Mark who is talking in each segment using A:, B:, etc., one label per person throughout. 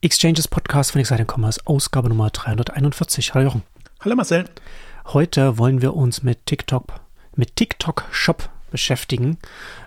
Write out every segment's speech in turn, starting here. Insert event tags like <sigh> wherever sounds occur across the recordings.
A: Exchanges Podcast von Exciting Commerce, Ausgabe Nummer 341. Hallo Jochen.
B: Hallo Marcel.
A: Heute wollen wir uns mit TikTok, mit TikTok Shop beschäftigen.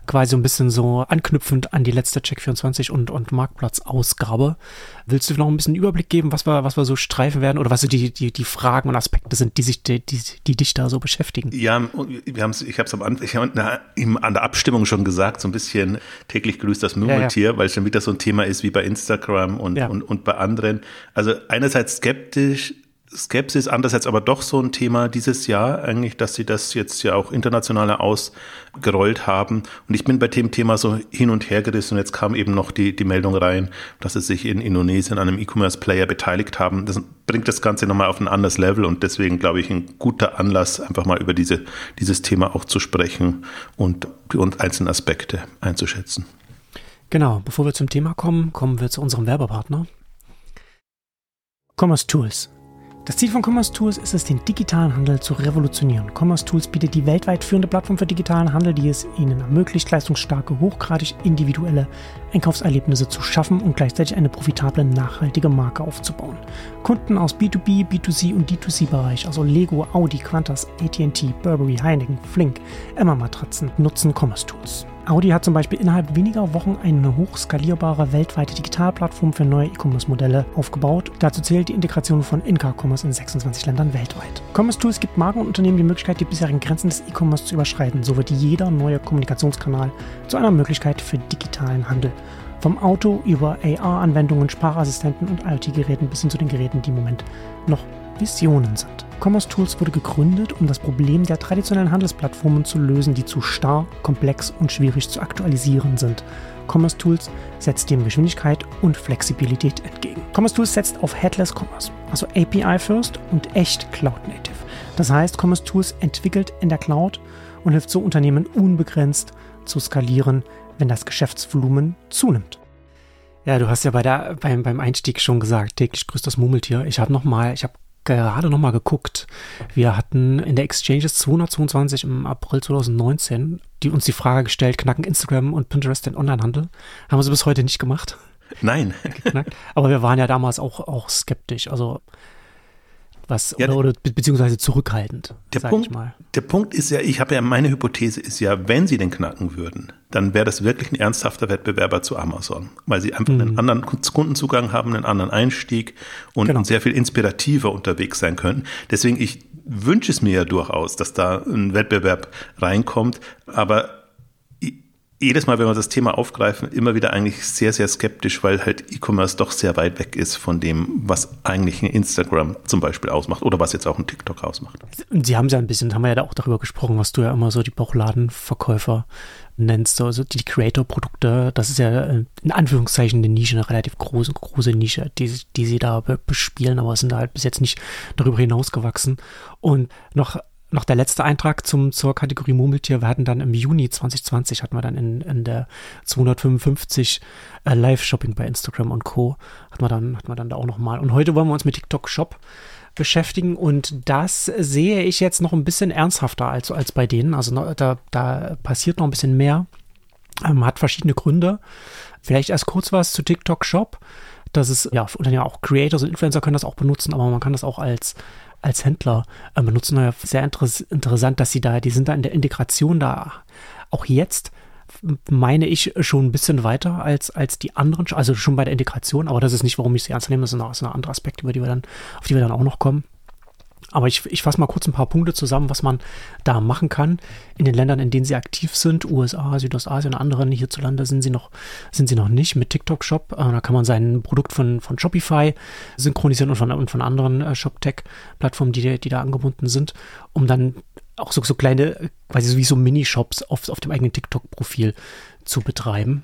A: Quasi so ein bisschen so anknüpfend an die letzte Check24 und, und Marktplatz-Ausgabe. Willst du noch ein bisschen Überblick geben, was wir, was wir so streifen werden oder was so die, die, die Fragen und Aspekte sind, die, sich, die, die, die dich da so beschäftigen?
B: Ja, wir haben's, ich habe es am Anfang, ich hab an der Abstimmung schon gesagt, so ein bisschen täglich grüßt das Murmeltier, ja, ja. weil es schon wieder so ein Thema ist wie bei Instagram und, ja. und, und bei anderen. Also einerseits skeptisch, Skepsis, andererseits aber doch so ein Thema dieses Jahr eigentlich, dass sie das jetzt ja auch internationaler ausgerollt haben. Und ich bin bei dem Thema so hin und her gerissen und jetzt kam eben noch die, die Meldung rein, dass sie sich in Indonesien an einem E-Commerce-Player beteiligt haben. Das bringt das Ganze nochmal auf ein anderes Level und deswegen glaube ich ein guter Anlass, einfach mal über diese, dieses Thema auch zu sprechen und die einzelnen Aspekte einzuschätzen.
A: Genau, bevor wir zum Thema kommen, kommen wir zu unserem Werbepartner. Commerce Tools das Ziel von Commerce Tools ist es, den digitalen Handel zu revolutionieren. Commerce Tools bietet die weltweit führende Plattform für digitalen Handel, die es Ihnen ermöglicht, leistungsstarke, hochgradig individuelle Einkaufserlebnisse zu schaffen und gleichzeitig eine profitable, nachhaltige Marke aufzubauen. Kunden aus B2B, B2C und D2C-Bereich, also Lego, Audi, Qantas, AT&T, Burberry, Heineken, Flink, Emma Matratzen, nutzen Commerce Tools. Audi hat zum Beispiel innerhalb weniger Wochen eine hochskalierbare weltweite Digitalplattform für neue E-Commerce-Modelle aufgebaut. Dazu zählt die Integration von In-Car-Commerce in 26 Ländern weltweit. Commerce Tools gibt Marken und Unternehmen die Möglichkeit, die bisherigen Grenzen des E-Commerce zu überschreiten. So wird jeder neue Kommunikationskanal zu einer Möglichkeit für digitalen Handel. Vom Auto über AR-Anwendungen, Sprachassistenten und IoT-Geräten bis hin zu den Geräten, die im Moment noch Visionen sind. Commerce Tools wurde gegründet, um das Problem der traditionellen Handelsplattformen zu lösen, die zu starr, komplex und schwierig zu aktualisieren sind. Commerce Tools setzt dem Geschwindigkeit und Flexibilität entgegen. Commerce Tools setzt auf Headless Commerce, also API First und echt Cloud Native. Das heißt, Commerce Tools entwickelt in der Cloud und hilft so Unternehmen unbegrenzt zu skalieren, wenn das Geschäftsvolumen zunimmt. Ja, du hast ja bei der, beim, beim Einstieg schon gesagt, täglich grüßt das Murmeltier. Ich habe nochmal, ich habe gerade nochmal geguckt. Wir hatten in der Exchanges 222 im April 2019 die uns die Frage gestellt, knacken Instagram und Pinterest den Onlinehandel? Haben wir sie bis heute nicht gemacht.
B: Nein.
A: Aber wir waren ja damals auch, auch skeptisch. Also was ja, oder, oder beziehungsweise zurückhaltend.
B: Der Punkt, der Punkt ist ja, ich habe ja meine Hypothese ist ja, wenn sie den knacken würden, dann wäre das wirklich ein ernsthafter Wettbewerber zu Amazon, weil sie einfach mhm. einen anderen Kundenzugang haben, einen anderen Einstieg und genau. sehr viel inspirativer unterwegs sein können. Deswegen ich wünsche es mir ja durchaus, dass da ein Wettbewerb reinkommt, aber jedes Mal, wenn wir das Thema aufgreifen, immer wieder eigentlich sehr, sehr skeptisch, weil halt E-Commerce doch sehr weit weg ist von dem, was eigentlich ein Instagram zum Beispiel ausmacht oder was jetzt auch ein TikTok ausmacht.
A: Sie haben ja ein bisschen, haben wir ja auch darüber gesprochen, was du ja immer so die Bauchladenverkäufer nennst, also die Creator-Produkte, das ist ja äh, in Anführungszeichen eine Nische, eine relativ große, große Nische, die, die sie da bespielen, aber sind da halt bis jetzt nicht darüber hinausgewachsen. Und noch noch der letzte Eintrag zum, zur Kategorie Murmeltier. Wir hatten dann im Juni 2020 hatten wir dann in, in der 255 äh, Live-Shopping bei Instagram und Co. Hatten wir dann, hatten wir dann da auch nochmal. Und heute wollen wir uns mit TikTok Shop beschäftigen und das sehe ich jetzt noch ein bisschen ernsthafter als, als bei denen. Also da, da passiert noch ein bisschen mehr. Ähm, hat verschiedene Gründe. Vielleicht erst kurz was zu TikTok Shop. Das ist, ja, und ja auch Creators und Influencer können das auch benutzen, aber man kann das auch als als Händler äh, benutzen. Ja sehr interess interessant, dass sie da, die sind da in der Integration da auch jetzt meine ich schon ein bisschen weiter als, als die anderen, also schon bei der Integration, aber das ist nicht, warum ich sie ernst nehme, das ist ein, ein anderer Aspekt, über die wir dann, auf die wir dann auch noch kommen. Aber ich, ich fasse mal kurz ein paar Punkte zusammen, was man da machen kann in den Ländern, in denen sie aktiv sind. USA, Südostasien, anderen hierzulande sind sie noch, sind sie noch nicht mit TikTok Shop. Äh, da kann man sein Produkt von, von Shopify synchronisieren und von, und von anderen äh, Shop-Tech-Plattformen, die, die da angebunden sind, um dann auch so, so kleine, quasi wie so Mini-Shops auf, auf dem eigenen TikTok-Profil zu betreiben.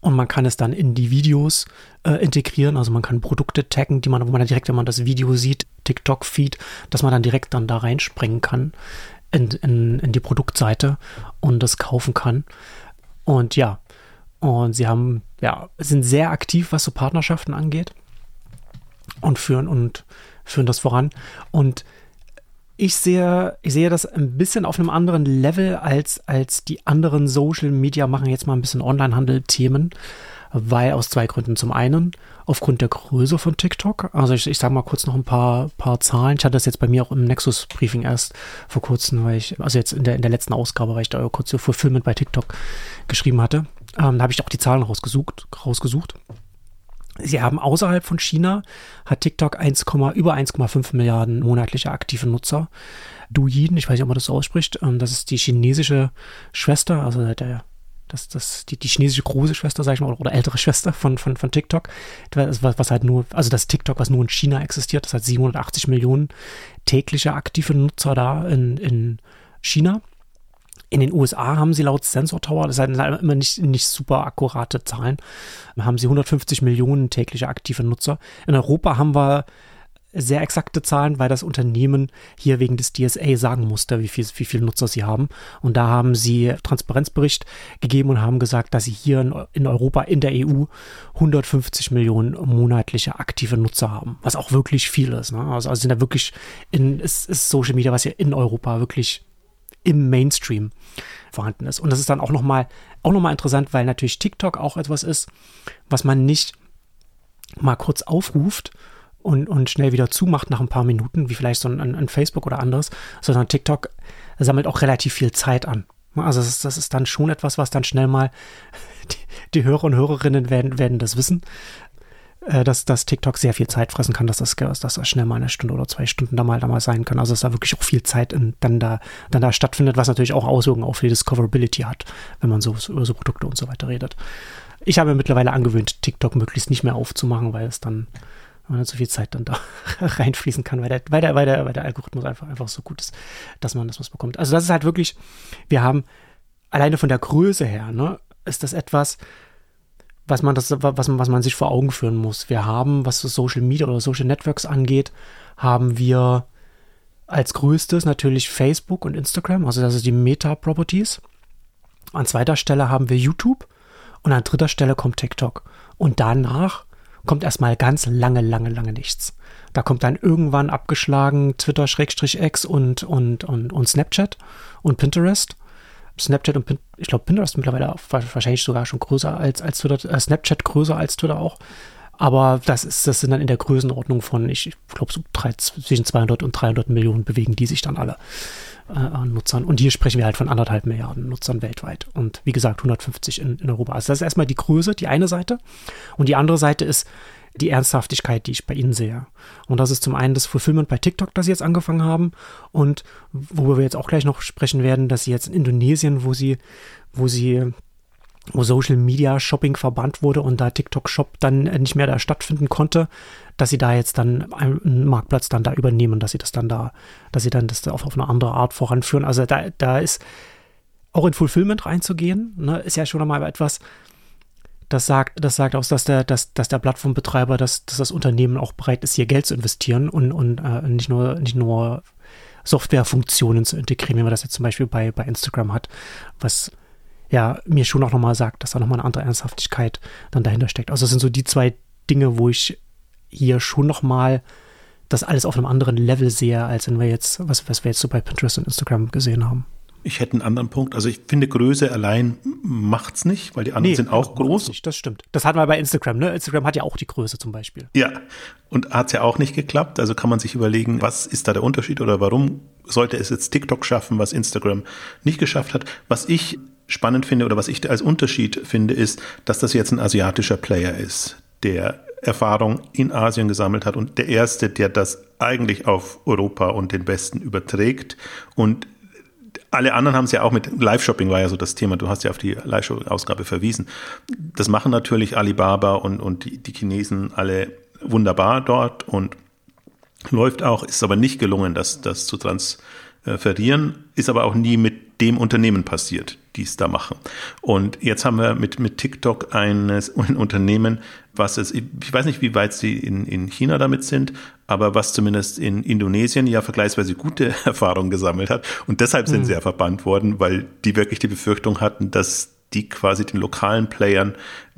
A: Und man kann es dann in die Videos äh, integrieren. Also man kann Produkte taggen, die man, wo man dann direkt, wenn man das Video sieht, TikTok-Feed, dass man dann direkt dann da reinspringen kann in, in, in die Produktseite und das kaufen kann. Und ja, und sie haben, ja, sind sehr aktiv, was so Partnerschaften angeht und führen und führen das voran. Und ich sehe, ich sehe das ein bisschen auf einem anderen Level als, als die anderen Social Media machen jetzt mal ein bisschen Onlinehandel-Themen, weil aus zwei Gründen. Zum einen aufgrund der Größe von TikTok. Also ich, ich sage mal kurz noch ein paar, paar Zahlen. Ich hatte das jetzt bei mir auch im Nexus-Briefing erst vor kurzem, weil ich, also jetzt in der, in der letzten Ausgabe, weil ich da kurz so Fulfillment bei TikTok geschrieben hatte. Ähm, da habe ich auch die Zahlen rausgesucht. rausgesucht. Sie haben außerhalb von China hat TikTok 1, über 1,5 Milliarden monatliche aktive Nutzer. Douyin, ich weiß nicht, ob man das so ausspricht, ähm, das ist die chinesische Schwester, also der, das, das, die, die chinesische große Schwester, sag ich mal, oder ältere Schwester von, von, von TikTok, was, was halt nur, also das TikTok, was nur in China existiert, das hat 780 Millionen tägliche aktive Nutzer da in, in China. In den USA haben sie laut Sensor Tower, das sind halt immer nicht, nicht super akkurate Zahlen, haben sie 150 Millionen tägliche aktive Nutzer. In Europa haben wir sehr exakte Zahlen, weil das Unternehmen hier wegen des DSA sagen musste, wie viel, wie viele Nutzer sie haben. Und da haben sie Transparenzbericht gegeben und haben gesagt, dass sie hier in, in Europa, in der EU 150 Millionen monatliche aktive Nutzer haben, was auch wirklich viel ist. Ne? Also, also sind da wirklich in, ist, ist Social Media, was hier in Europa wirklich im Mainstream vorhanden ist. Und das ist dann auch nochmal auch noch mal interessant, weil natürlich TikTok auch etwas ist, was man nicht mal kurz aufruft und, und schnell wieder zumacht nach ein paar Minuten, wie vielleicht so ein, ein Facebook oder anderes, sondern TikTok sammelt auch relativ viel Zeit an. Also das ist, das ist dann schon etwas, was dann schnell mal <laughs> die, die Hörer und Hörerinnen werden, werden das wissen, äh, dass, dass TikTok sehr viel Zeit fressen kann, dass das, dass das schnell mal eine Stunde oder zwei Stunden da mal, da mal sein kann. Also dass da wirklich auch viel Zeit in, dann, da, dann da stattfindet, was natürlich auch Auswirkungen auf die Discoverability hat, wenn man so über so Produkte und so weiter redet. Ich habe mittlerweile angewöhnt, TikTok möglichst nicht mehr aufzumachen, weil es dann weil dann so viel Zeit dann da <laughs> reinfließen kann, weil der, weil der, weil der, weil der Algorithmus einfach, einfach so gut ist, dass man das was bekommt. Also das ist halt wirklich, wir haben alleine von der Größe her, ne, ist das etwas, was man, das, was, was man sich vor Augen führen muss. Wir haben, was Social Media oder Social Networks angeht, haben wir als größtes natürlich Facebook und Instagram, also das ist die Meta-Properties. An zweiter Stelle haben wir YouTube und an dritter Stelle kommt TikTok. Und danach kommt erstmal ganz lange, lange, lange nichts. Da kommt dann irgendwann abgeschlagen Twitter-X und, und, und, und Snapchat und Pinterest. Snapchat und Pin ich glaube Pinterest mittlerweile wahrscheinlich sogar schon größer als, als Twitter, äh, Snapchat größer als Twitter auch. Aber das ist, das sind dann in der Größenordnung von, ich glaube, so zwischen 200 und 300 Millionen bewegen die sich dann alle äh, Nutzern. Und hier sprechen wir halt von anderthalb Milliarden Nutzern weltweit. Und wie gesagt, 150 in, in Europa. Also das ist erstmal die Größe, die eine Seite. Und die andere Seite ist, die Ernsthaftigkeit, die ich bei Ihnen sehe. Und das ist zum einen das Fulfillment bei TikTok, das Sie jetzt angefangen haben und worüber wir jetzt auch gleich noch sprechen werden, dass Sie jetzt in Indonesien, wo Sie, wo Sie wo Social Media Shopping verbannt wurde und da TikTok Shop dann nicht mehr da stattfinden konnte, dass sie da jetzt dann einen Marktplatz dann da übernehmen, dass sie das dann da, dass sie dann das auf, auf eine andere Art voranführen. Also da, da ist auch in Fulfillment reinzugehen, ne, ist ja schon einmal etwas, das sagt, das sagt aus, dass der, dass, dass der Plattformbetreiber, dass, dass das Unternehmen auch bereit ist, hier Geld zu investieren und, und äh, nicht nur, nicht nur Softwarefunktionen zu integrieren, wie man das jetzt zum Beispiel bei, bei Instagram hat, was ja mir schon auch nochmal sagt, dass da nochmal eine andere Ernsthaftigkeit dann dahinter steckt. Also das sind so die zwei Dinge, wo ich hier schon nochmal das alles auf einem anderen Level sehe, als wenn wir jetzt, was, was wir jetzt so bei Pinterest und Instagram gesehen haben.
B: Ich hätte einen anderen Punkt. Also ich finde, Größe allein macht's nicht, weil die anderen nee, sind auch groß.
A: Nicht, das stimmt. Das hatten wir bei Instagram, ne? Instagram hat ja auch die Größe zum Beispiel.
B: Ja, und hat's ja auch nicht geklappt. Also kann man sich überlegen, was ist da der Unterschied oder warum sollte es jetzt TikTok schaffen, was Instagram nicht geschafft hat. Was ich spannend finde oder was ich als Unterschied finde, ist, dass das jetzt ein asiatischer Player ist, der Erfahrung in Asien gesammelt hat und der erste, der das eigentlich auf Europa und den Westen überträgt und alle anderen haben es ja auch mit Live-Shopping war ja so das Thema. Du hast ja auf die Live-Shopping-Ausgabe verwiesen. Das machen natürlich Alibaba und, und die, die Chinesen alle wunderbar dort und läuft auch, ist aber nicht gelungen, das, das zu transferieren, ist aber auch nie mit dem Unternehmen passiert, die es da machen. Und jetzt haben wir mit, mit TikTok eines, ein <laughs> Unternehmen, was es, ich weiß nicht, wie weit sie in, in China damit sind, aber was zumindest in Indonesien ja vergleichsweise gute <laughs> Erfahrungen gesammelt hat. Und deshalb sind mhm. sie ja verbannt worden, weil die wirklich die Befürchtung hatten, dass die quasi den lokalen Playern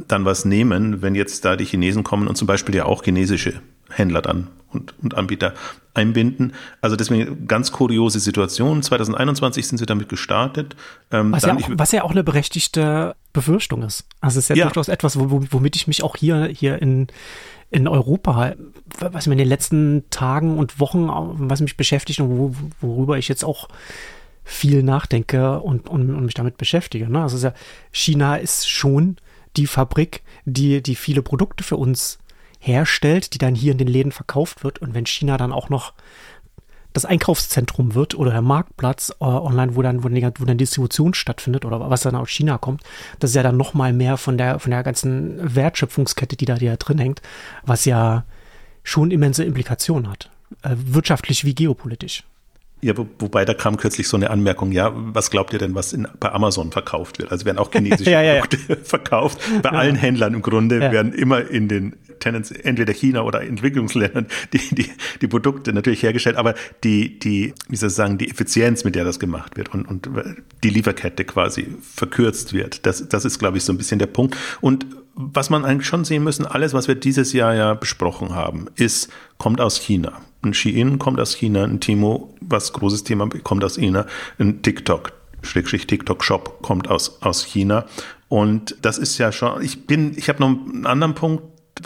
B: dann was nehmen, wenn jetzt da die Chinesen kommen und zum Beispiel ja auch chinesische Händler dann und, und Anbieter einbinden. Also deswegen ganz kuriose Situation. 2021 sind sie damit gestartet.
A: Ähm, was, ja auch, was, ja auch, eine berechtigte Befürchtung ist. Also es ist ja, ja. durchaus etwas, womit ich mich auch hier, hier in, in Europa, was mir in den letzten Tagen und Wochen, was mich beschäftigt und worüber ich jetzt auch viel nachdenke und, und, und mich damit beschäftige. Ne? Also ja, China ist schon die Fabrik, die, die viele Produkte für uns herstellt, die dann hier in den Läden verkauft wird. Und wenn China dann auch noch das Einkaufszentrum wird oder der Marktplatz äh, online, wo dann, wo, wo dann Distribution stattfindet oder was dann aus China kommt, das ist ja dann noch mal mehr von der, von der ganzen Wertschöpfungskette, die da, die da drin hängt, was ja schon immense Implikationen hat. Äh, wirtschaftlich wie geopolitisch.
B: Ja, wo, wobei da kam kürzlich so eine Anmerkung, ja, was glaubt ihr denn, was in, bei Amazon verkauft wird? Also werden auch chinesische <laughs> ja, ja, Produkte <laughs> verkauft. Bei allen Händlern im Grunde werden immer in den Tendenz, entweder China oder Entwicklungsländern die, die, die Produkte natürlich hergestellt, aber die, die, wie soll ich sagen, die Effizienz, mit der das gemacht wird und, und die Lieferkette quasi verkürzt wird, das, das ist, glaube ich, so ein bisschen der Punkt. Und was man eigentlich schon sehen müssen, alles, was wir dieses Jahr ja besprochen haben, ist, kommt aus China. Ein Shein kommt aus China, ein Timo, was großes Thema, kommt aus China, ein TikTok, Schrägstrich TikTok Shop kommt aus, aus China. Und das ist ja schon, ich bin, ich habe noch einen anderen Punkt,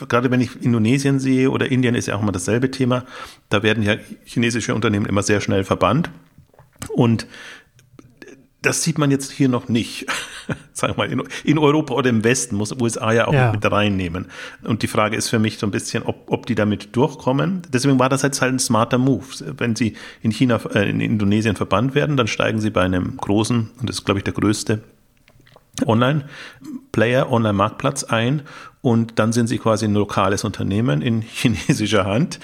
B: gerade wenn ich Indonesien sehe oder Indien ist ja auch immer dasselbe Thema, da werden ja chinesische Unternehmen immer sehr schnell verbannt. Und das sieht man jetzt hier noch nicht. <laughs> Sag mal, in, in, Europa oder im Westen muss USA ja auch ja. mit reinnehmen. Und die Frage ist für mich so ein bisschen, ob, ob die damit durchkommen. Deswegen war das jetzt halt ein smarter Move. Wenn sie in China, äh, in Indonesien verbannt werden, dann steigen sie bei einem großen, und das ist, glaube ich, der größte Online-Player, Online-Marktplatz ein und dann sind sie quasi ein lokales Unternehmen in <laughs> chinesischer Hand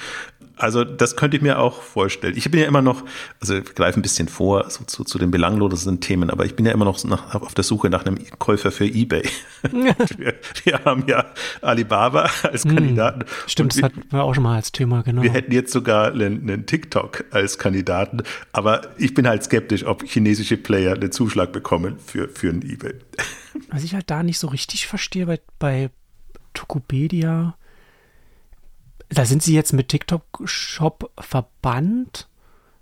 B: also das könnte ich mir auch vorstellen. Ich bin ja immer noch, also ich greife ein bisschen vor so, zu, zu den belanglosen Themen, aber ich bin ja immer noch nach, auf der Suche nach einem Käufer für eBay. <laughs> wir, wir, haben ja Alibaba als hm, Kandidaten.
A: Stimmt, das hatten wir auch schon mal als Thema, genau.
B: Wir hätten jetzt sogar einen, einen TikTok als Kandidaten, aber ich bin halt skeptisch, ob chinesische Player einen Zuschlag bekommen für, für ein eBay.
A: Was ich halt da nicht so richtig verstehe bei, bei Tokopedia, da sind sie jetzt mit TikTok Shop verbannt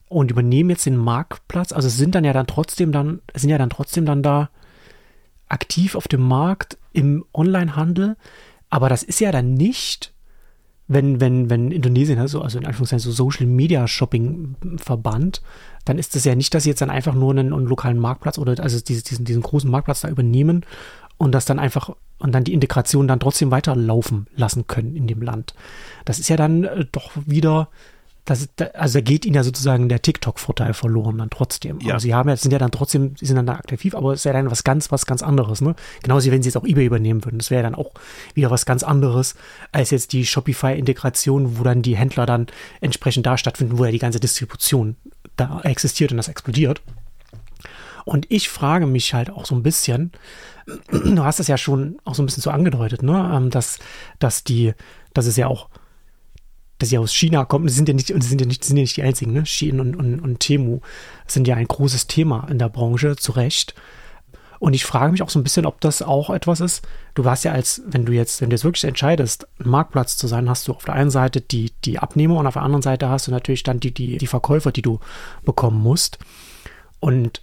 A: und übernehmen jetzt den Marktplatz. Also sind dann ja dann trotzdem dann, sind ja dann trotzdem dann da aktiv auf dem Markt im Onlinehandel. Aber das ist ja dann nicht, wenn, wenn, wenn Indonesien, also, also in Anführungszeichen so Social Media Shopping verbannt, dann ist das ja nicht, dass sie jetzt dann einfach nur einen, einen lokalen Marktplatz oder also diesen, diesen großen Marktplatz da übernehmen und das dann einfach und dann die Integration dann trotzdem weiterlaufen lassen können in dem Land. Das ist ja dann äh, doch wieder, das, also da geht ihnen ja sozusagen der TikTok-Vorteil verloren dann trotzdem. Ja. Aber sie haben ja, sind ja dann trotzdem, sie sind dann da aktiv, aber es ist ja dann was ganz, was ganz anderes, ne? Genauso wie wenn sie jetzt auch eBay übernehmen würden. Das wäre ja dann auch wieder was ganz anderes als jetzt die Shopify-Integration, wo dann die Händler dann entsprechend da stattfinden, wo ja die ganze Distribution da existiert und das explodiert. Und ich frage mich halt auch so ein bisschen, <clears throat> du hast es ja schon auch so ein bisschen so angedeutet, ne, ähm, dass, dass die, dass es ja auch, dass sie aus China kommen, sie sind ja nicht, und sind ja nicht, sind ja nicht die einzigen, ne? Shein und, und, und Temu sind ja ein großes Thema in der Branche, zu Recht. Und ich frage mich auch so ein bisschen, ob das auch etwas ist. Du warst ja als, wenn du jetzt, wenn du jetzt wirklich entscheidest, Marktplatz zu sein, hast du auf der einen Seite die, die Abnehmer und auf der anderen Seite hast du natürlich dann die, die, die Verkäufer, die du bekommen musst. Und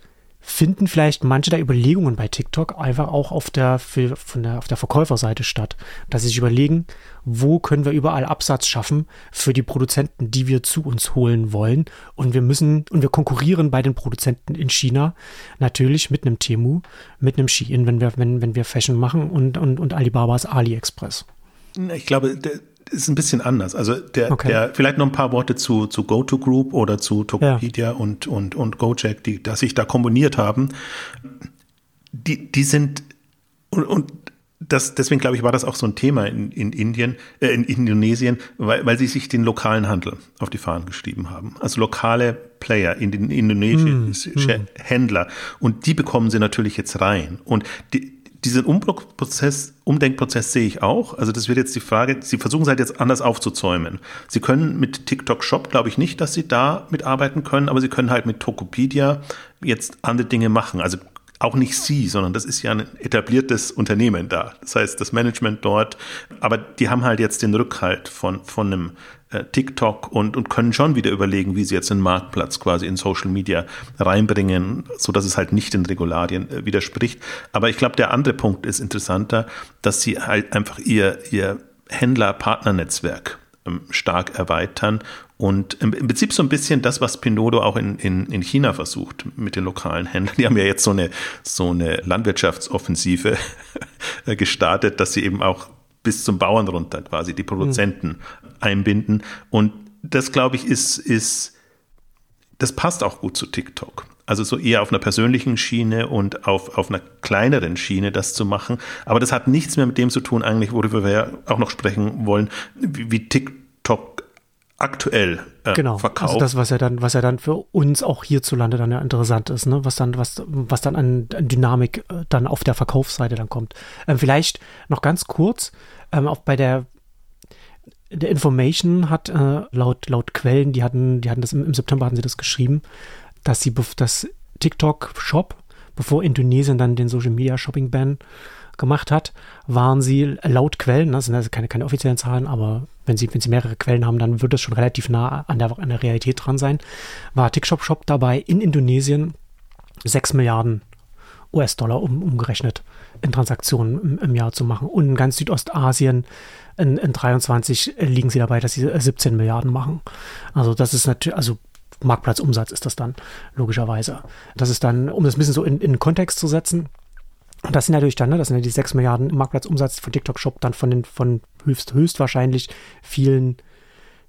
A: finden vielleicht manche der Überlegungen bei TikTok einfach auch auf der, von der, auf der Verkäuferseite statt. Dass sie sich überlegen, wo können wir überall Absatz schaffen für die Produzenten, die wir zu uns holen wollen. Und wir müssen, und wir konkurrieren bei den Produzenten in China natürlich mit einem Temu, mit einem Shein, wenn wir, wenn, wenn wir Fashion machen und, und, und Alibabas AliExpress.
B: Ich glaube, ist ein bisschen anders. Also der, okay. der vielleicht noch ein paar Worte zu, zu GoToGroup oder zu Tokopedia ja. und, und, und Gojek, die dass sich da kombiniert haben. Die, die sind und, und das, deswegen glaube ich, war das auch so ein Thema in, in Indien, äh, in Indonesien, weil, weil sie sich den lokalen Handel auf die Fahnen geschrieben haben. Also lokale Player in den indonesischen hm, hm. Händler. Und die bekommen sie natürlich jetzt rein. Und die, diesen Umbruchprozess, Umdenkprozess sehe ich auch. Also das wird jetzt die Frage, Sie versuchen es halt jetzt anders aufzuzäumen. Sie können mit TikTok Shop, glaube ich nicht, dass Sie da mitarbeiten können, aber Sie können halt mit Tokopedia jetzt andere Dinge machen. Also auch nicht sie, sondern das ist ja ein etabliertes Unternehmen da. Das heißt, das Management dort, aber die haben halt jetzt den Rückhalt von, von einem äh, TikTok und, und können schon wieder überlegen, wie sie jetzt den Marktplatz quasi in Social Media reinbringen, so dass es halt nicht den Regularien äh, widerspricht. Aber ich glaube, der andere Punkt ist interessanter, dass sie halt einfach ihr, ihr Händler-Partner-Netzwerk ähm, stark erweitern und im, Prinzip so ein bisschen das, was Pinduoduo auch in, in, in China versucht mit den lokalen Händlern. Die haben ja jetzt so eine, so eine Landwirtschaftsoffensive <laughs> gestartet, dass sie eben auch bis zum Bauern runter quasi die Produzenten mhm. einbinden. Und das, glaube ich, ist, ist, das passt auch gut zu TikTok. Also so eher auf einer persönlichen Schiene und auf, auf einer kleineren Schiene das zu machen. Aber das hat nichts mehr mit dem zu tun, eigentlich, worüber wir ja auch noch sprechen wollen, wie, wie TikTok aktuell
A: äh, genau. verkauft. Also das, was ja dann, was ja dann für uns auch hierzulande dann ja interessant ist, ne? was dann, was, was dann an, an Dynamik äh, dann auf der Verkaufsseite dann kommt. Ähm, vielleicht noch ganz kurz, ähm, auch bei der der Information hat äh, laut, laut Quellen, die hatten, die hatten das im, im September hatten sie das geschrieben, dass sie das TikTok Shop, bevor Indonesien dann den Social Media Shopping Ban gemacht hat, waren sie laut Quellen, das sind also keine, keine offiziellen Zahlen, aber wenn sie, wenn sie mehrere Quellen haben, dann wird das schon relativ nah an der, an der Realität dran sein, war TikTok Shop dabei in Indonesien 6 Milliarden US-Dollar um, umgerechnet in Transaktionen im, im, Jahr zu machen. Und in ganz Südostasien in, in 23 liegen sie dabei, dass sie 17 Milliarden machen. Also das ist natürlich, also Marktplatzumsatz ist das dann, logischerweise. Das ist dann, um das ein bisschen so in, in Kontext zu setzen, und das sind natürlich dann, ne, das sind ja die 6 Milliarden Marktplatzumsatz von TikTok Shop dann von den von höchst, höchstwahrscheinlich vielen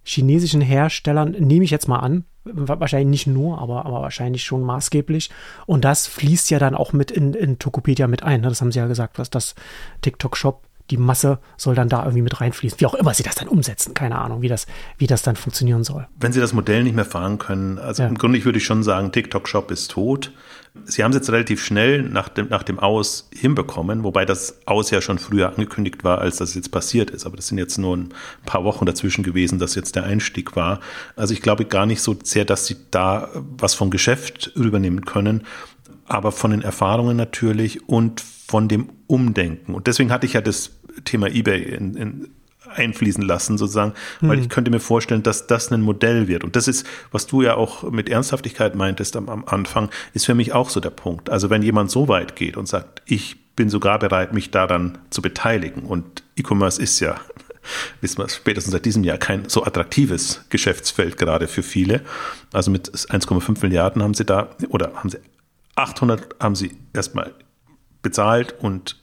A: chinesischen Herstellern, nehme ich jetzt mal an, wahrscheinlich nicht nur, aber, aber wahrscheinlich schon maßgeblich. Und das fließt ja dann auch mit in, in Tokopedia mit ein. Ne? Das haben sie ja gesagt, was das TikTok Shop die Masse soll dann da irgendwie mit reinfließen. Wie auch immer sie das dann umsetzen, keine Ahnung, wie das, wie das dann funktionieren soll.
B: Wenn sie das Modell nicht mehr fahren können, also ja. im Grunde würde ich schon sagen, TikTok Shop ist tot. Sie haben es jetzt relativ schnell nach dem, nach dem Aus hinbekommen, wobei das Aus ja schon früher angekündigt war, als das jetzt passiert ist. Aber das sind jetzt nur ein paar Wochen dazwischen gewesen, dass jetzt der Einstieg war. Also ich glaube gar nicht so sehr, dass sie da was vom Geschäft übernehmen können, aber von den Erfahrungen natürlich und von dem Umdenken. Und deswegen hatte ich ja das Thema eBay in, in einfließen lassen, sozusagen, weil hm. ich könnte mir vorstellen, dass das ein Modell wird. Und das ist, was du ja auch mit Ernsthaftigkeit meintest am, am Anfang, ist für mich auch so der Punkt. Also wenn jemand so weit geht und sagt, ich bin sogar bereit, mich daran zu beteiligen und E-Commerce ist ja <laughs> wissen wir spätestens seit diesem Jahr kein so attraktives Geschäftsfeld gerade für viele. Also mit 1,5 Milliarden haben sie da oder haben sie 800 haben sie erstmal bezahlt und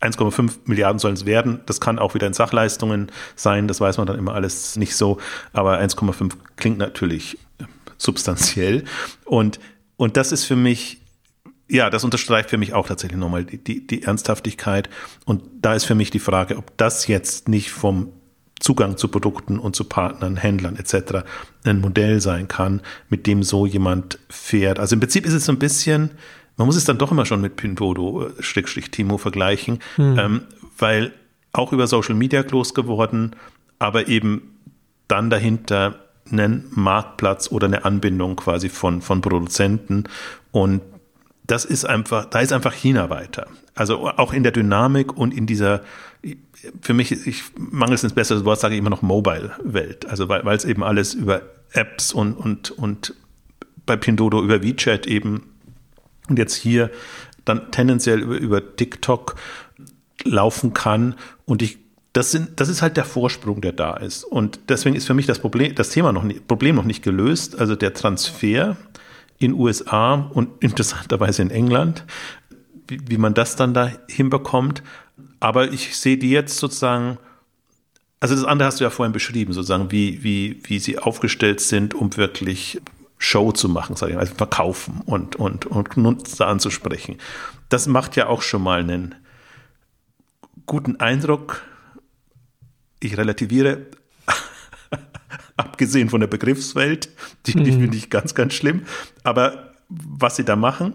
B: 1,5 Milliarden sollen es werden. Das kann auch wieder in Sachleistungen sein. Das weiß man dann immer alles nicht so. Aber 1,5 klingt natürlich substanziell. Und, und das ist für mich, ja, das unterstreicht für mich auch tatsächlich nochmal die, die, die Ernsthaftigkeit. Und da ist für mich die Frage, ob das jetzt nicht vom Zugang zu Produkten und zu Partnern, Händlern etc. ein Modell sein kann, mit dem so jemand fährt. Also im Prinzip ist es so ein bisschen, man muss es dann doch immer schon mit Pindodo, Schrägstrich Timo vergleichen, hm. ähm, weil auch über Social Media groß geworden, aber eben dann dahinter einen Marktplatz oder eine Anbindung quasi von, von Produzenten und das ist einfach, da ist einfach China weiter. Also auch in der Dynamik und in dieser, für mich, ich mangels ins bessere Wort sage ich immer noch Mobile-Welt. Also weil, weil es eben alles über Apps und, und, und bei Pindodo über WeChat eben und jetzt hier dann tendenziell über, über TikTok laufen kann. Und ich, das sind, das ist halt der Vorsprung, der da ist. Und deswegen ist für mich das Problem, das Thema noch nicht, Problem noch nicht gelöst. Also der Transfer in USA und <laughs> interessanterweise in England, wie, wie man das dann da hinbekommt. Aber ich sehe die jetzt sozusagen, also das andere hast du ja vorhin beschrieben, sozusagen, wie, wie, wie sie aufgestellt sind, um wirklich Show zu machen, sage ich mal, also verkaufen und, und, und Nutzer anzusprechen. Das macht ja auch schon mal einen guten Eindruck. Ich relativiere, <laughs> abgesehen von der Begriffswelt, die, die mhm. finde ich ganz, ganz schlimm. Aber was sie da machen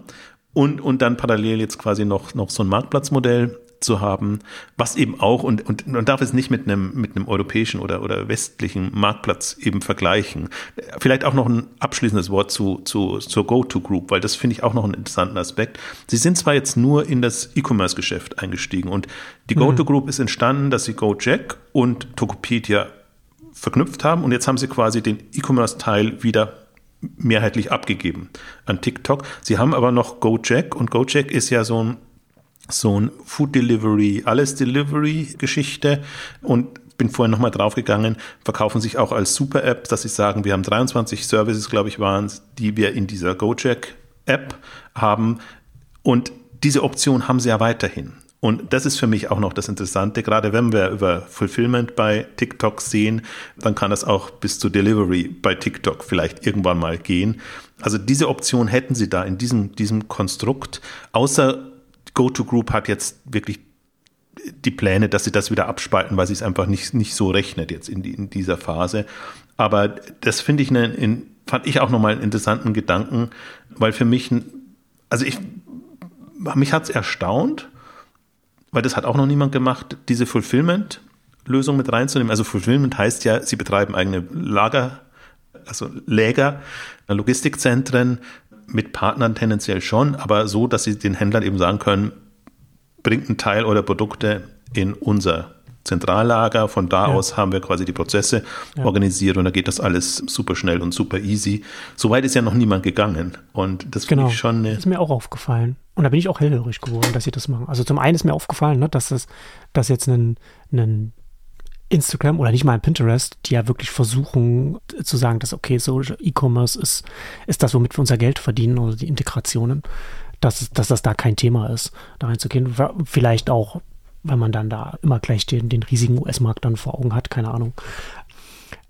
B: und, und dann parallel jetzt quasi noch, noch so ein Marktplatzmodell zu haben, was eben auch, und, und man darf es nicht mit einem, mit einem europäischen oder, oder westlichen Marktplatz eben vergleichen. Vielleicht auch noch ein abschließendes Wort zu, zu, zur GoTo-Group, weil das finde ich auch noch einen interessanten Aspekt. Sie sind zwar jetzt nur in das E-Commerce-Geschäft eingestiegen und die mhm. GoTo-Group ist entstanden, dass sie GoJack und Tokopedia verknüpft haben und jetzt haben sie quasi den E-Commerce-Teil wieder mehrheitlich abgegeben an TikTok. Sie haben aber noch GoJack und GoJack ist ja so ein, so ein Food Delivery, alles Delivery Geschichte und bin vorhin nochmal draufgegangen, verkaufen sich auch als Super-App, dass sie sagen, wir haben 23 Services, glaube ich, waren es, die wir in dieser GoJack-App haben. Und diese Option haben sie ja weiterhin. Und das ist für mich auch noch das Interessante, gerade wenn wir über Fulfillment bei TikTok sehen, dann kann das auch bis zu Delivery bei TikTok vielleicht irgendwann mal gehen. Also diese Option hätten sie da in diesem, diesem Konstrukt, außer GoToGroup hat jetzt wirklich die Pläne, dass sie das wieder abspalten, weil sie es einfach nicht, nicht so rechnet jetzt in, in dieser Phase. Aber das finde ich, eine, fand ich auch nochmal einen interessanten Gedanken, weil für mich, also ich, mich hat es erstaunt, weil das hat auch noch niemand gemacht, diese Fulfillment-Lösung mit reinzunehmen. Also Fulfillment heißt ja, sie betreiben eigene Lager, also Läger, Logistikzentren mit Partnern tendenziell schon, aber so, dass sie den Händlern eben sagen können, bringt einen Teil eurer Produkte in unser Zentrallager. Von da ja. aus haben wir quasi die Prozesse ja. organisiert und da geht das alles super schnell und super easy. Soweit ist ja noch niemand gegangen. Und das
A: genau.
B: finde ich schon.
A: Das ist mir auch aufgefallen. Und da bin ich auch hellhörig geworden, dass sie das machen. Also zum einen ist mir aufgefallen, ne, dass das, dass jetzt ein, ein Instagram oder nicht mal ein Pinterest, die ja wirklich versuchen zu sagen, dass okay, so E-Commerce ist, ist das, womit wir unser Geld verdienen oder die Integrationen, dass, dass das da kein Thema ist, da reinzugehen. Vielleicht auch weil man dann da immer gleich den, den riesigen US-Markt dann vor Augen hat, keine Ahnung.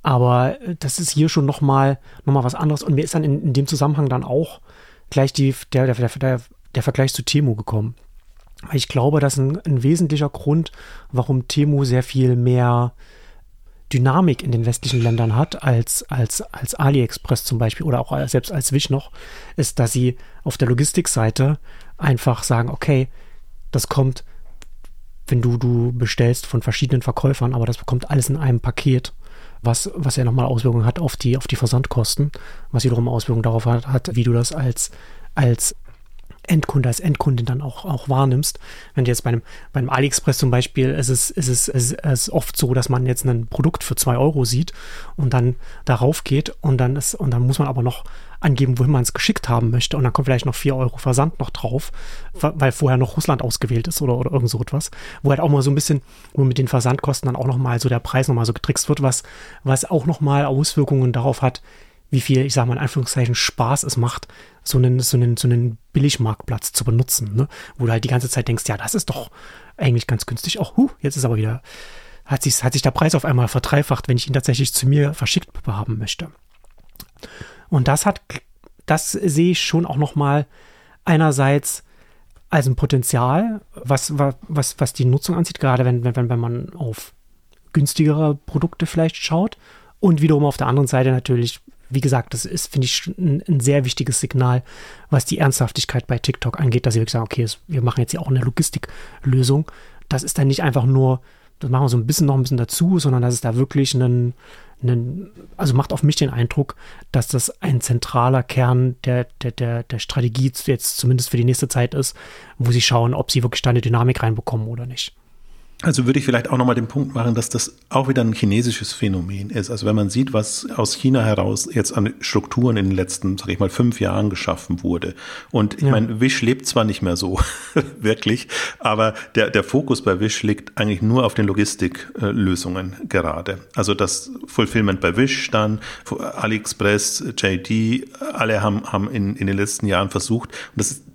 A: Aber äh, das ist hier schon nochmal noch mal was anderes. Und mir ist dann in, in dem Zusammenhang dann auch gleich die, der, der, der, der Vergleich zu Temu gekommen. Ich glaube, das ist ein, ein wesentlicher Grund, warum Temu sehr viel mehr Dynamik in den westlichen Ländern hat als, als, als AliExpress zum Beispiel oder auch selbst als Wish noch, ist, dass sie auf der Logistikseite einfach sagen, okay, das kommt wenn du, du bestellst von verschiedenen Verkäufern, aber das bekommt alles in einem Paket, was, was ja nochmal Auswirkungen hat auf die, auf die Versandkosten, was wiederum Auswirkungen darauf hat, hat wie du das als, als Endkunde, als Endkundin dann auch, auch wahrnimmst. Wenn du jetzt bei einem, bei einem AliExpress zum Beispiel, ist es, ist es, ist es oft so, dass man jetzt ein Produkt für zwei Euro sieht und dann darauf geht und dann ist, und dann muss man aber noch angeben, wohin man es geschickt haben möchte. Und dann kommt vielleicht noch 4 Euro Versand noch drauf, weil vorher noch Russland ausgewählt ist oder, oder irgend so etwas. Wo halt auch mal so ein bisschen, wo mit den Versandkosten dann auch nochmal so der Preis nochmal so getrickst wird, was, was auch nochmal Auswirkungen darauf hat, wie viel, ich sag mal in Anführungszeichen, Spaß es macht, so einen, so einen, so einen Billigmarktplatz zu benutzen, ne? Wo du halt die ganze Zeit denkst, ja, das ist doch eigentlich ganz günstig. Auch, huh, jetzt ist aber wieder, hat sich, hat sich der Preis auf einmal verdreifacht, wenn ich ihn tatsächlich zu mir verschickt haben möchte. Und das hat, das sehe ich schon auch nochmal einerseits als ein Potenzial, was, was, was die Nutzung anzieht, gerade wenn, wenn, wenn man auf günstigere Produkte vielleicht schaut. Und wiederum auf der anderen Seite natürlich, wie gesagt, das ist, finde ich, ein, ein, sehr wichtiges Signal, was die Ernsthaftigkeit bei TikTok angeht, dass sie wirklich sagen, okay, wir machen jetzt hier auch eine Logistiklösung. Das ist dann nicht einfach nur, das machen wir so ein bisschen noch ein bisschen dazu, sondern das ist da wirklich ein, einen, also macht auf mich den Eindruck, dass das ein zentraler Kern der, der, der, der Strategie jetzt zumindest für die nächste Zeit ist, wo sie schauen, ob sie wirklich da eine Dynamik reinbekommen oder nicht.
B: Also würde ich vielleicht auch nochmal den Punkt machen, dass das auch wieder ein chinesisches Phänomen ist. Also wenn man sieht, was aus China heraus jetzt an Strukturen in den letzten, sag ich mal, fünf Jahren geschaffen wurde. Und ich ja. meine, Wish lebt zwar nicht mehr so <laughs> wirklich, aber der, der Fokus bei Wish liegt eigentlich nur auf den Logistiklösungen gerade. Also das Fulfillment bei Wish dann, AliExpress, JD, alle haben, haben in, in den letzten Jahren versucht, und das ist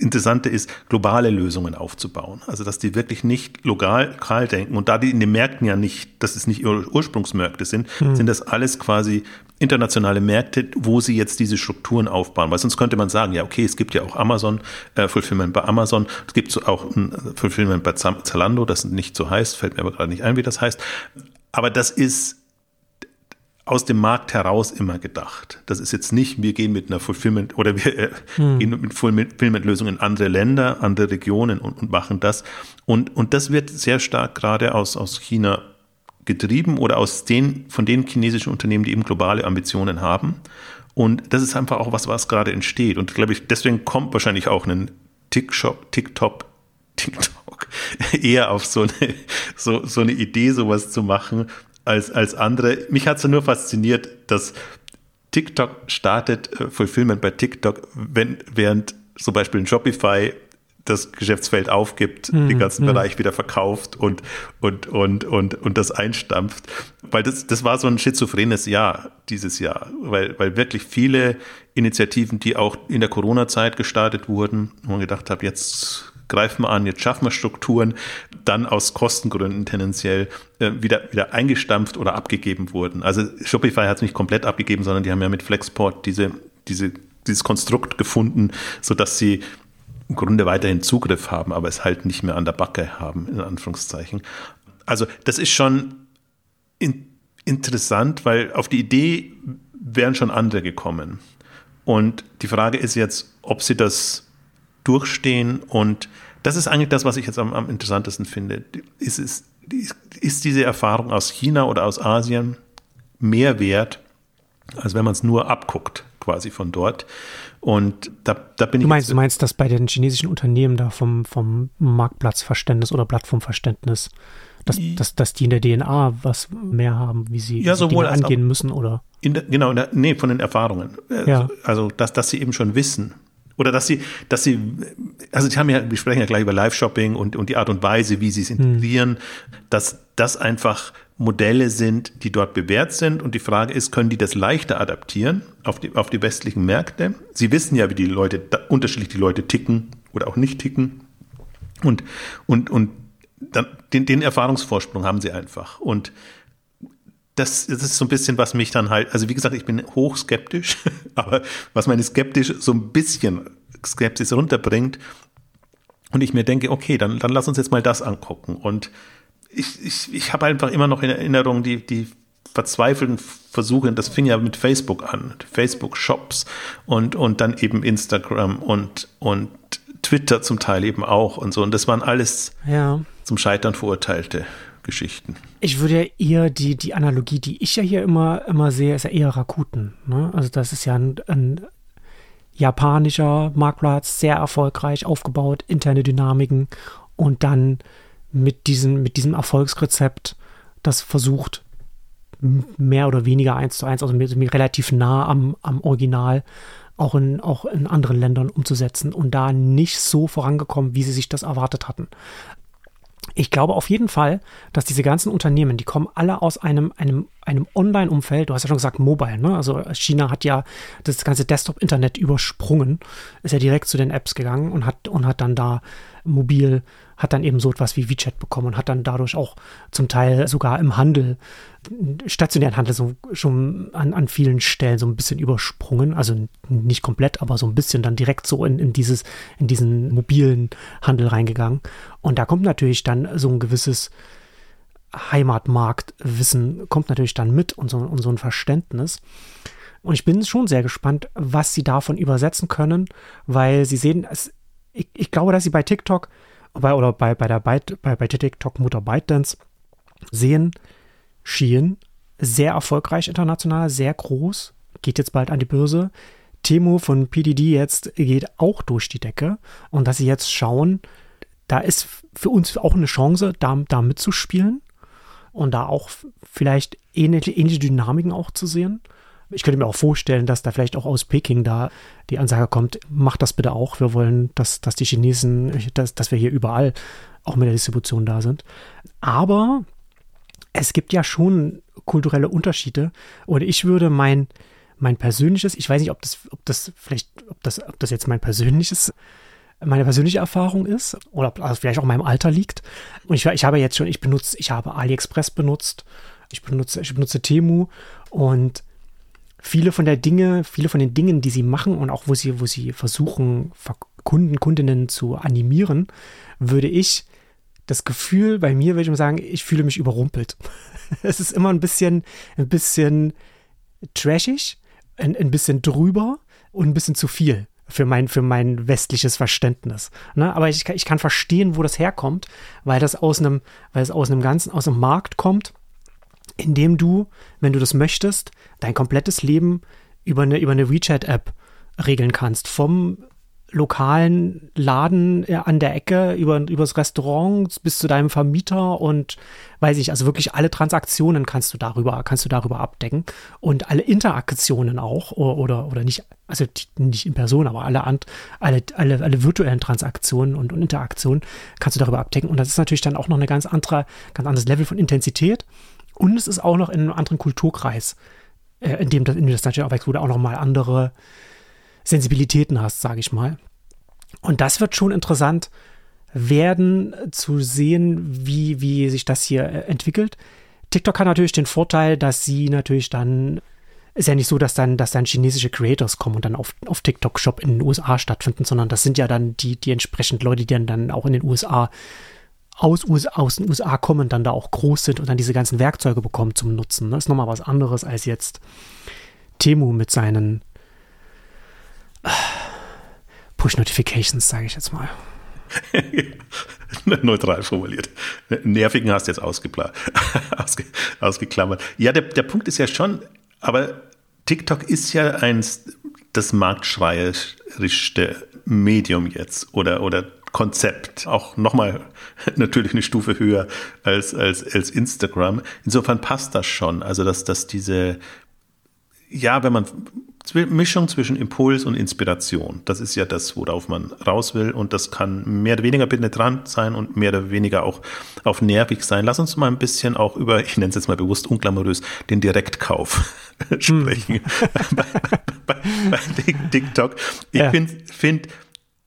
B: Interessante ist, globale Lösungen aufzubauen. Also, dass die wirklich nicht lokal, lokal denken. Und da die in den Märkten ja nicht, dass es nicht ihre Ursprungsmärkte sind, mhm. sind das alles quasi internationale Märkte, wo sie jetzt diese Strukturen aufbauen. Weil sonst könnte man sagen, ja, okay, es gibt ja auch Amazon, äh, Fulfillment bei Amazon, es gibt auch ein Fulfillment bei Zalando, das nicht so heißt, fällt mir aber gerade nicht ein, wie das heißt. Aber das ist aus dem Markt heraus immer gedacht. Das ist jetzt nicht, wir gehen mit einer Fulfillment oder wir äh, hm. gehen mit Fulfillment-Lösungen in andere Länder, andere Regionen und, und, machen das. Und, und das wird sehr stark gerade aus, aus China getrieben oder aus den, von den chinesischen Unternehmen, die eben globale Ambitionen haben. Und das ist einfach auch was, was gerade entsteht. Und glaube ich, deswegen kommt wahrscheinlich auch ein TikTok, TikTok, TikTok eher auf so eine, so, so eine Idee, sowas zu machen, als, als andere. Mich hat es ja nur fasziniert, dass TikTok startet äh, Fulfillment bei TikTok, wenn, während zum Beispiel ein Shopify das Geschäftsfeld aufgibt, mhm. den ganzen mhm. Bereich wieder verkauft und, und, und, und, und das einstampft. Weil das, das war so ein schizophrenes Jahr dieses Jahr, weil, weil wirklich viele Initiativen, die auch in der Corona-Zeit gestartet wurden, wo man gedacht hat, jetzt greifen wir an, jetzt schaffen wir Strukturen, dann aus Kostengründen tendenziell äh, wieder, wieder eingestampft oder abgegeben wurden. Also Shopify hat es nicht komplett abgegeben, sondern die haben ja mit Flexport diese, diese, dieses Konstrukt gefunden, sodass sie im Grunde weiterhin Zugriff haben, aber es halt nicht mehr an der Backe haben, in Anführungszeichen. Also das ist schon in, interessant, weil auf die Idee wären schon andere gekommen. Und die Frage ist jetzt, ob sie das durchstehen. Und das ist eigentlich das, was ich jetzt am, am interessantesten finde. Ist, ist, ist diese Erfahrung aus China oder aus Asien mehr wert, als wenn man es nur abguckt, quasi von dort. Und da, da bin
A: du ich. Meinst, du meinst, dass bei den chinesischen Unternehmen da vom, vom Marktplatzverständnis oder Plattformverständnis, dass, dass, dass die in der DNA was mehr haben, wie sie,
B: ja, sowohl
A: angehen müssen, oder?
B: Der, genau, der, nee, von den Erfahrungen. Ja. Also, also dass, dass sie eben schon wissen, oder dass sie, dass sie, also die haben ja, wir sprechen ja gleich über Live-Shopping und, und die Art und Weise, wie sie es integrieren, hm. dass das einfach Modelle sind, die dort bewährt sind. Und die Frage ist, können die das leichter adaptieren auf die, auf die westlichen Märkte? Sie wissen ja, wie die Leute, unterschiedlich die Leute ticken oder auch nicht ticken. Und, und, und dann, den, den Erfahrungsvorsprung haben sie einfach. Und das, das ist so ein bisschen, was mich dann halt, also wie gesagt, ich bin hochskeptisch, <laughs> aber was meine skeptisch so ein bisschen Skepsis runterbringt und ich mir denke, okay, dann, dann lass uns jetzt mal das angucken. Und ich, ich, ich habe einfach immer noch in Erinnerung die, die verzweifelten Versuche, das fing ja mit Facebook an, Facebook-Shops und, und dann eben Instagram und, und Twitter zum Teil eben auch und so. Und das waren alles ja. zum Scheitern verurteilte Geschichten.
A: Ich würde ja eher die, die Analogie, die ich ja hier immer, immer sehe, ist ja eher Rakuten. Ne? Also das ist ja ein, ein japanischer Marktplatz, sehr erfolgreich aufgebaut, interne Dynamiken und dann mit, diesen, mit diesem Erfolgsrezept das versucht, mehr oder weniger eins zu eins, also mit, mit relativ nah am, am Original, auch in, auch in anderen Ländern umzusetzen und da nicht so vorangekommen, wie sie sich das erwartet hatten ich glaube auf jeden Fall, dass diese ganzen Unternehmen, die kommen alle aus einem, einem, einem Online-Umfeld. Du hast ja schon gesagt, Mobile, ne? Also China hat ja das ganze Desktop-Internet übersprungen, ist ja direkt zu den Apps gegangen und hat, und hat dann da mobil hat dann eben so etwas wie WeChat bekommen und hat dann dadurch auch zum Teil sogar im Handel, stationären Handel so schon an, an vielen Stellen so ein bisschen übersprungen. Also nicht komplett, aber so ein bisschen dann direkt so in, in dieses, in diesen mobilen Handel reingegangen. Und da kommt natürlich dann so ein gewisses Heimatmarktwissen kommt natürlich dann mit und so, und so ein Verständnis. Und ich bin schon sehr gespannt, was sie davon übersetzen können, weil sie sehen, es, ich, ich glaube, dass sie bei TikTok bei, oder bei, bei der Byte, bei, bei TikTok-Mutter ByteDance sehen, Shein sehr erfolgreich international, sehr groß, geht jetzt bald an die Börse. Temo von PDD jetzt geht auch durch die Decke und dass sie jetzt schauen, da ist für uns auch eine Chance, da, da mitzuspielen und da auch vielleicht ähnliche, ähnliche Dynamiken auch zu sehen ich könnte mir auch vorstellen, dass da vielleicht auch aus Peking da die Ansage kommt, macht das bitte auch. Wir wollen, dass, dass die Chinesen, dass, dass wir hier überall auch mit der Distribution da sind. Aber es gibt ja schon kulturelle Unterschiede. Und ich würde mein, mein persönliches, ich weiß nicht, ob das, ob das vielleicht, ob das, ob das jetzt mein persönliches, meine persönliche Erfahrung ist oder das vielleicht auch in meinem Alter liegt. Und ich, ich habe jetzt schon, ich benutze, ich habe AliExpress benutzt, ich benutze, ich benutze Temu und viele von der Dinge, viele von den Dingen, die sie machen und auch wo sie, wo sie versuchen, Kunden, Kundinnen zu animieren, würde ich das Gefühl bei mir, würde ich mal sagen, ich fühle mich überrumpelt. <laughs> es ist immer ein bisschen, ein bisschen trashig, ein, ein bisschen drüber und ein bisschen zu viel für mein, für mein westliches Verständnis. Ne? Aber ich, ich kann verstehen, wo das herkommt, weil das aus einem, weil es aus einem ganzen, aus einem Markt kommt, in dem du, wenn du das möchtest, dein komplettes Leben über eine, über eine WeChat-App regeln kannst. Vom lokalen Laden äh, an der Ecke über übers Restaurant bis zu deinem Vermieter und weiß ich, also wirklich alle Transaktionen kannst du darüber kannst du darüber abdecken und alle Interaktionen auch oder oder, nicht also nicht in Person, aber alle alle alle alle virtuellen Transaktionen und, und Interaktionen kannst du darüber abdecken und das ist natürlich dann auch noch eine ganz andere ganz anderes Level von Intensität und es ist auch noch in einem anderen Kulturkreis, äh, in dem das in dem das natürlich auch wächst, wo du auch noch mal andere Sensibilitäten hast, sage ich mal. Und das wird schon interessant werden zu sehen, wie, wie sich das hier äh, entwickelt. TikTok hat natürlich den Vorteil, dass sie natürlich dann ist ja nicht so, dass dann, dass dann chinesische Creators kommen und dann auf, auf TikTok Shop in den USA stattfinden, sondern das sind ja dann die, die entsprechend Leute, die dann, dann auch in den USA aus, USA, aus den USA kommen, dann da auch groß sind und dann diese ganzen Werkzeuge bekommen zum Nutzen. Das ist nochmal was anderes als jetzt Temu mit seinen Push-Notifications, sage ich jetzt mal. <laughs>
B: Neutral formuliert. Nervigen hast du jetzt <laughs> ausge, ausgeklammert. Ja, der, der Punkt ist ja schon, aber TikTok ist ja eins das marktschreierischste Medium jetzt oder, oder Konzept. Auch nochmal <laughs> natürlich eine Stufe höher als, als, als Instagram. Insofern passt das schon. Also, dass, dass diese, ja, wenn man Mischung zwischen Impuls und Inspiration. Das ist ja das, worauf man raus will. Und das kann mehr oder weniger penetrant sein und mehr oder weniger auch auf nervig sein. Lass uns mal ein bisschen auch über, ich nenne es jetzt mal bewusst unklamorös, den Direktkauf <laughs> sprechen. Hm. <laughs> bei, bei, bei, TikTok. Ich ja. finde, find,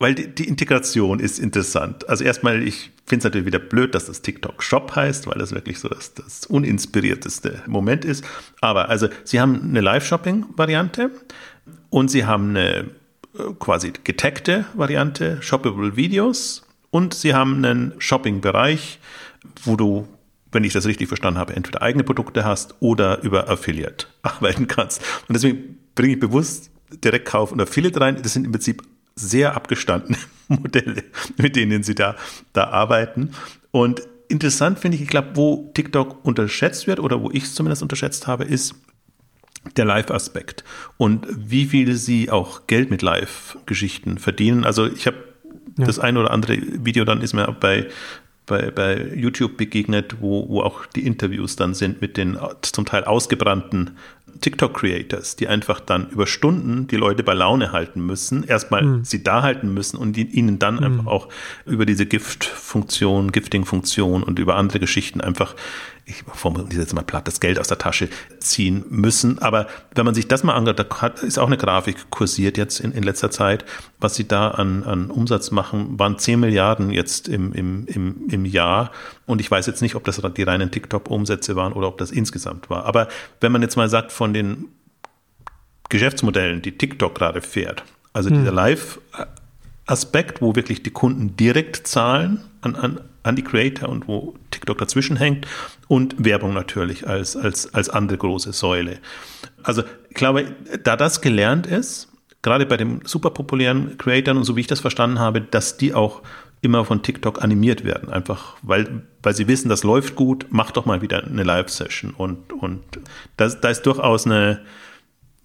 B: weil die, die, Integration ist interessant. Also erstmal, ich finde es natürlich wieder blöd, dass das TikTok Shop heißt, weil das wirklich so das, das uninspirierteste Moment ist. Aber also, sie haben eine Live-Shopping-Variante und sie haben eine äh, quasi getaggte Variante, Shoppable Videos und sie haben einen Shopping-Bereich, wo du wenn ich das richtig verstanden habe, entweder eigene Produkte hast oder über Affiliate <laughs> arbeiten kannst. Und deswegen bringe ich bewusst Direktkauf und Affiliate rein. Das sind im Prinzip sehr abgestandene <laughs> Modelle, mit denen sie da, da arbeiten. Und interessant finde ich, ich glaube, wo TikTok unterschätzt wird oder wo ich es zumindest unterschätzt habe, ist der Live-Aspekt und wie viel sie auch Geld mit Live-Geschichten verdienen. Also ich habe ja. das ein oder andere Video dann ist mir bei bei, bei YouTube begegnet, wo, wo auch die Interviews dann sind mit den zum Teil ausgebrannten TikTok-Creators, die einfach dann über Stunden die Leute bei Laune halten müssen, erstmal mhm. sie da halten müssen und die, ihnen dann mhm. einfach auch über diese Gift-Funktion, Gifting-Funktion und über andere Geschichten einfach ich formuliere jetzt mal platt, das Geld aus der Tasche ziehen müssen. Aber wenn man sich das mal anguckt, da ist auch eine Grafik kursiert jetzt in, in letzter Zeit, was sie da an, an Umsatz machen, waren 10 Milliarden jetzt im, im, im, im Jahr. Und ich weiß jetzt nicht, ob das die reinen TikTok-Umsätze waren oder ob das insgesamt war. Aber wenn man jetzt mal sagt, von den Geschäftsmodellen, die TikTok gerade fährt, also hm. dieser Live-Aspekt, wo wirklich die Kunden direkt zahlen an, an, an die Creator und wo TikTok dazwischen hängt und Werbung natürlich als, als, als andere große Säule. Also ich glaube, da das gelernt ist, gerade bei den super populären Creatoren und so wie ich das verstanden habe, dass die auch immer von TikTok animiert werden, einfach weil, weil sie wissen, das läuft gut, mach doch mal wieder eine Live-Session und, und das, da ist durchaus eine,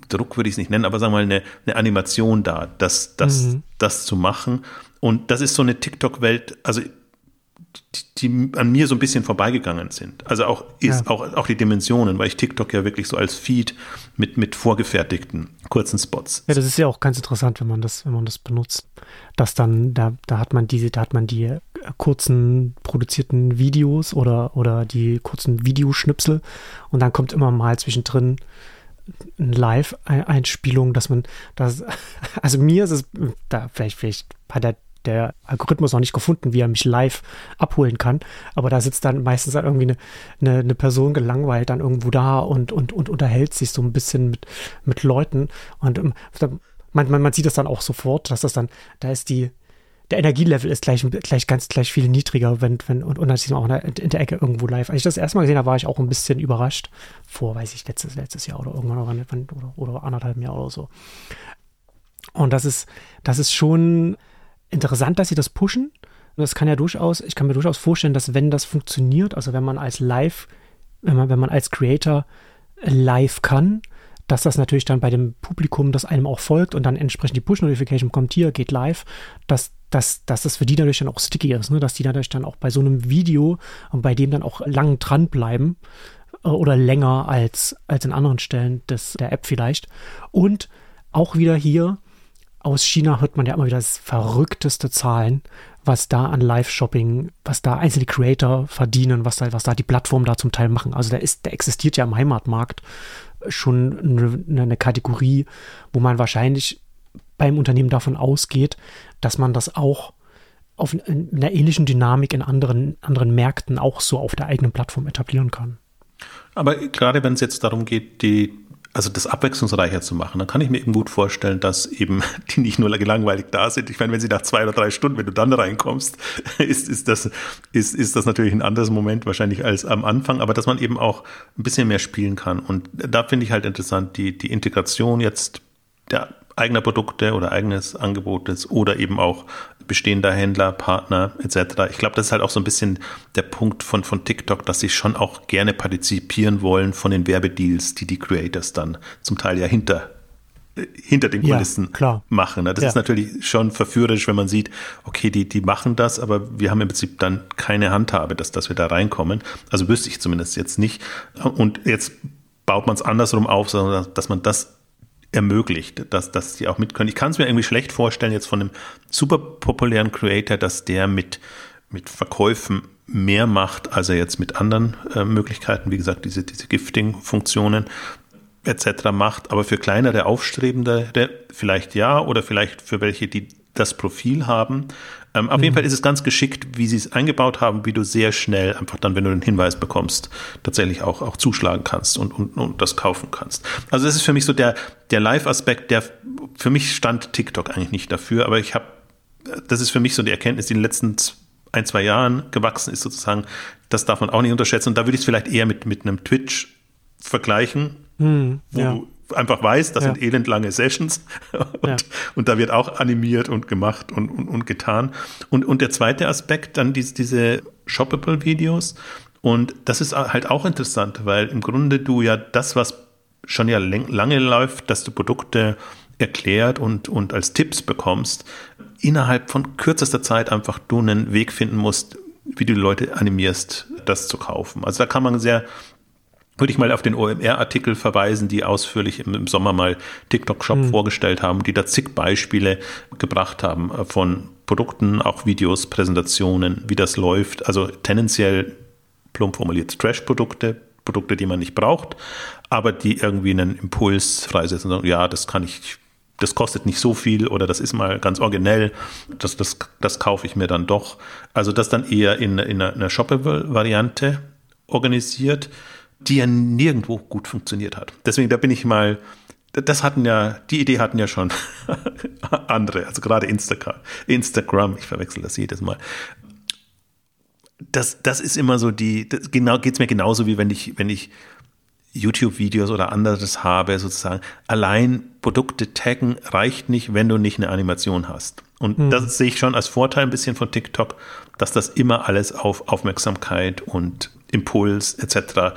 B: Druck würde ich es nicht nennen, aber sagen wir mal eine, eine Animation da, das, das, mhm. das zu machen. Und das ist so eine TikTok-Welt, also die, an mir so ein bisschen vorbeigegangen sind. Also auch, ist, ja. auch, auch die Dimensionen, weil ich TikTok ja wirklich so als Feed mit, mit vorgefertigten kurzen Spots.
A: Ja, das ist ja auch ganz interessant, wenn man das, wenn man das benutzt. Dass dann, da, da hat man diese, da hat man die äh, kurzen produzierten Videos oder, oder die kurzen Videoschnipsel und dann kommt immer mal zwischendrin eine Live-Einspielung, dass man das, <laughs> also mir ist es, da vielleicht, vielleicht hat der der Algorithmus noch nicht gefunden, wie er mich live abholen kann. Aber da sitzt dann meistens dann irgendwie eine, eine, eine Person gelangweilt dann irgendwo da und, und, und unterhält sich so ein bisschen mit, mit Leuten. Und um, man, man, man sieht das dann auch sofort, dass das dann, da ist die, der Energielevel ist gleich, gleich ganz gleich viel niedriger, wenn, wenn, und, und dann ist auch in der, in der Ecke irgendwo live. Als ich das erste Mal gesehen habe, war ich auch ein bisschen überrascht. Vor, weiß ich, letztes, letztes Jahr oder irgendwann oder, oder, oder anderthalb Jahr oder so. Und das ist, das ist schon interessant, dass sie das pushen. Das kann ja durchaus, ich kann mir durchaus vorstellen, dass wenn das funktioniert, also wenn man als Live, wenn man, wenn man als Creator live kann, dass das natürlich dann bei dem Publikum, das einem auch folgt und dann entsprechend die Push-Notification kommt, hier geht live, dass, dass, dass das für die dadurch dann auch sticky ist, ne? dass die dadurch dann auch bei so einem Video und bei dem dann auch lang dranbleiben äh, oder länger als, als in anderen Stellen des, der App vielleicht. Und auch wieder hier aus China hört man ja immer wieder das verrückteste Zahlen, was da an Live-Shopping, was da einzelne Creator verdienen, was da, was da die Plattformen da zum Teil machen. Also der ist, der existiert ja im Heimatmarkt schon eine, eine Kategorie, wo man wahrscheinlich beim Unternehmen davon ausgeht, dass man das auch auf einer ähnlichen Dynamik in anderen, anderen Märkten auch so auf der eigenen Plattform etablieren kann.
B: Aber gerade wenn es jetzt darum geht, die also das abwechslungsreicher zu machen, dann kann ich mir eben gut vorstellen, dass eben <laughs> die nicht nur gelangweilig da sind. Ich meine, wenn sie nach zwei oder drei Stunden, wenn du dann reinkommst, <laughs> ist, ist, das, ist, ist das natürlich ein anderes Moment wahrscheinlich als am Anfang, aber dass man eben auch ein bisschen mehr spielen kann. Und da finde ich halt interessant, die, die Integration jetzt der eigener Produkte oder eigenes Angebotes oder eben auch bestehender Händler, Partner etc. Ich glaube, das ist halt auch so ein bisschen der Punkt von, von TikTok, dass sie schon auch gerne partizipieren wollen von den Werbedeals, die die Creators dann zum Teil ja hinter hinter den Kulissen
A: ja,
B: machen. Das ja. ist natürlich schon verführerisch, wenn man sieht, okay, die, die machen das, aber wir haben im Prinzip dann keine Handhabe, dass, dass wir da reinkommen. Also wüsste ich zumindest jetzt nicht. Und jetzt baut man es andersrum auf, sondern dass man das ermöglicht, dass, dass die auch mit können. Ich kann es mir irgendwie schlecht vorstellen, jetzt von einem super populären Creator, dass der mit, mit Verkäufen mehr macht, als er jetzt mit anderen äh, Möglichkeiten, wie gesagt, diese, diese Gifting-Funktionen etc. macht. Aber für kleinere Aufstrebende vielleicht ja oder vielleicht für welche, die das Profil haben, ähm, auf mhm. jeden Fall ist es ganz geschickt, wie sie es eingebaut haben, wie du sehr schnell einfach dann, wenn du den Hinweis bekommst, tatsächlich auch, auch zuschlagen kannst und, und, und das kaufen kannst. Also das ist für mich so der, der Live-Aspekt, der für mich stand TikTok eigentlich nicht dafür, aber ich habe, das ist für mich so die Erkenntnis, die in den letzten ein, zwei Jahren gewachsen ist sozusagen, das darf man auch nicht unterschätzen. Und da würde ich es vielleicht eher mit, mit einem Twitch vergleichen, hm, wo ja. du einfach weiß, das ja. sind elendlange Sessions <laughs> und, ja. und, da wird auch animiert und gemacht und, und, und getan. Und, und der zweite Aspekt, dann diese, diese Shoppable-Videos. Und das ist halt auch interessant, weil im Grunde du ja das, was schon ja lange läuft, dass du Produkte erklärt und, und als Tipps bekommst, innerhalb von kürzester Zeit einfach du einen Weg finden musst, wie du die Leute animierst, das zu kaufen. Also da kann man sehr würde ich mal auf den OMR-Artikel verweisen, die ausführlich im, Sommer mal TikTok-Shop mhm. vorgestellt haben, die da zig Beispiele gebracht haben äh, von Produkten, auch Videos, Präsentationen, wie das läuft. Also tendenziell plump formuliert Trash-Produkte, Produkte, die man nicht braucht, aber die irgendwie einen Impuls freisetzen und sagen, ja, das kann ich, das kostet nicht so viel oder das ist mal ganz originell, das, das, das kaufe ich mir dann doch. Also das dann eher in, in einer Shoppable-Variante organisiert die ja nirgendwo gut funktioniert hat. Deswegen, da bin ich mal, das hatten ja, die Idee hatten ja schon <laughs> andere, also gerade Instagram, Instagram, ich verwechsel das jedes Mal. Das, das ist immer so die, das genau, geht's mir genauso wie wenn ich, wenn ich YouTube-Videos oder anderes habe, sozusagen. Allein Produkte taggen reicht nicht, wenn du nicht eine Animation hast. Und hm. das sehe ich schon als Vorteil ein bisschen von TikTok, dass das immer alles auf Aufmerksamkeit und Impuls etc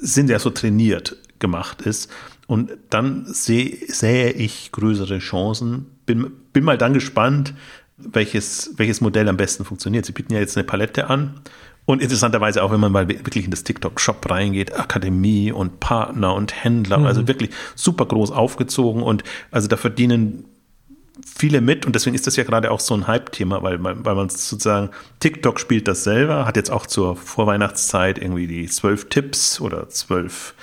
B: sind ja so trainiert gemacht ist. Und dann sehe, sähe ich größere Chancen. Bin, bin mal dann gespannt, welches, welches Modell am besten funktioniert. Sie bieten ja jetzt eine Palette an. Und interessanterweise auch, wenn man mal wirklich in das TikTok-Shop reingeht, Akademie und Partner und Händler, mhm. also wirklich super groß aufgezogen und also da verdienen viele mit und deswegen ist das ja gerade auch so ein Hype-Thema, weil man, weil man sozusagen, TikTok spielt das selber, hat jetzt auch zur Vorweihnachtszeit irgendwie die zwölf Tipps oder zwölf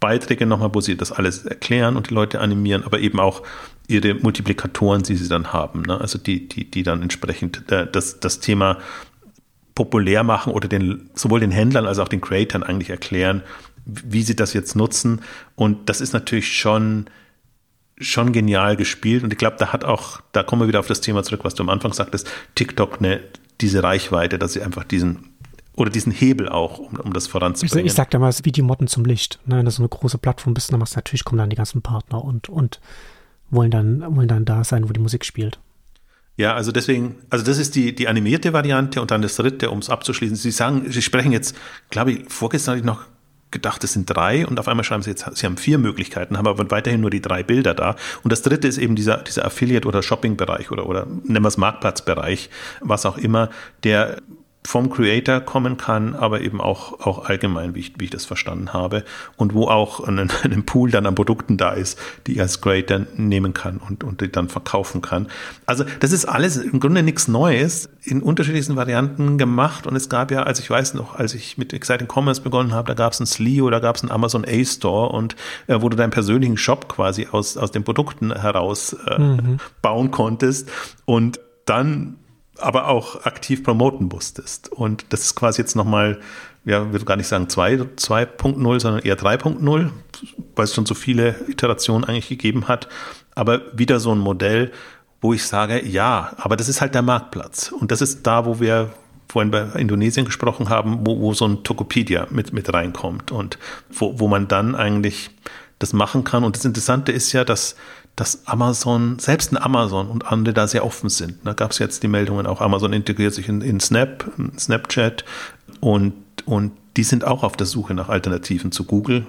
B: Beiträge nochmal, wo sie das alles erklären und die Leute animieren, aber eben auch ihre Multiplikatoren, die sie dann haben, ne? also die, die, die dann entsprechend äh, das, das Thema populär machen oder den, sowohl den Händlern als auch den Creatern eigentlich erklären, wie sie das jetzt nutzen. Und das ist natürlich schon schon genial gespielt und ich glaube, da hat auch, da kommen wir wieder auf das Thema zurück, was du am Anfang sagtest, TikTok eine, diese Reichweite, dass sie einfach diesen oder diesen Hebel auch, um, um das voranzubringen.
A: Ich, ich sag da mal, es ist wie die Motten zum Licht. Ne? Wenn du so eine große Plattform bist, dann machst du natürlich, kommen dann die ganzen Partner und, und wollen dann, wollen dann da sein, wo die Musik spielt.
B: Ja, also deswegen, also das ist die, die animierte Variante und dann das dritte, um es abzuschließen. Sie sagen, Sie sprechen jetzt, glaube ich, vorgestern hatte ich noch gedacht, es sind drei und auf einmal schreiben Sie jetzt, Sie haben vier Möglichkeiten, haben aber weiterhin nur die drei Bilder da. Und das dritte ist eben dieser, dieser Affiliate- oder Shopping-Bereich oder, oder nennen wir es Marktplatzbereich, was auch immer, der vom Creator kommen kann, aber eben auch, auch allgemein, wie ich, wie ich das verstanden habe. Und wo auch ein, <laughs> ein Pool dann an Produkten da ist, die ich als Creator nehmen kann und, und die dann verkaufen kann. Also das ist alles im Grunde nichts Neues, in unterschiedlichsten Varianten gemacht. Und es gab ja, als ich weiß noch, als ich mit Exciting Commerce begonnen habe, da gab es ein Slio, da gab es einen Amazon A-Store und äh, wo du deinen persönlichen Shop quasi aus, aus den Produkten heraus äh, mhm. bauen konntest. Und dann aber auch aktiv promoten musstest. Und das ist quasi jetzt nochmal, ja, würde gar nicht sagen 2.0, sondern eher 3.0, weil es schon so viele Iterationen eigentlich gegeben hat. Aber wieder so ein Modell, wo ich sage, ja, aber das ist halt der Marktplatz. Und das ist da, wo wir vorhin bei Indonesien gesprochen haben, wo, wo so ein Tokopedia mit, mit reinkommt und wo, wo man dann eigentlich das machen kann. Und das Interessante ist ja, dass dass Amazon, selbst ein Amazon und andere da sehr offen sind. Da gab es jetzt die Meldungen, auch Amazon integriert sich in, in Snap, in Snapchat und, und die sind auch auf der Suche nach Alternativen zu Google,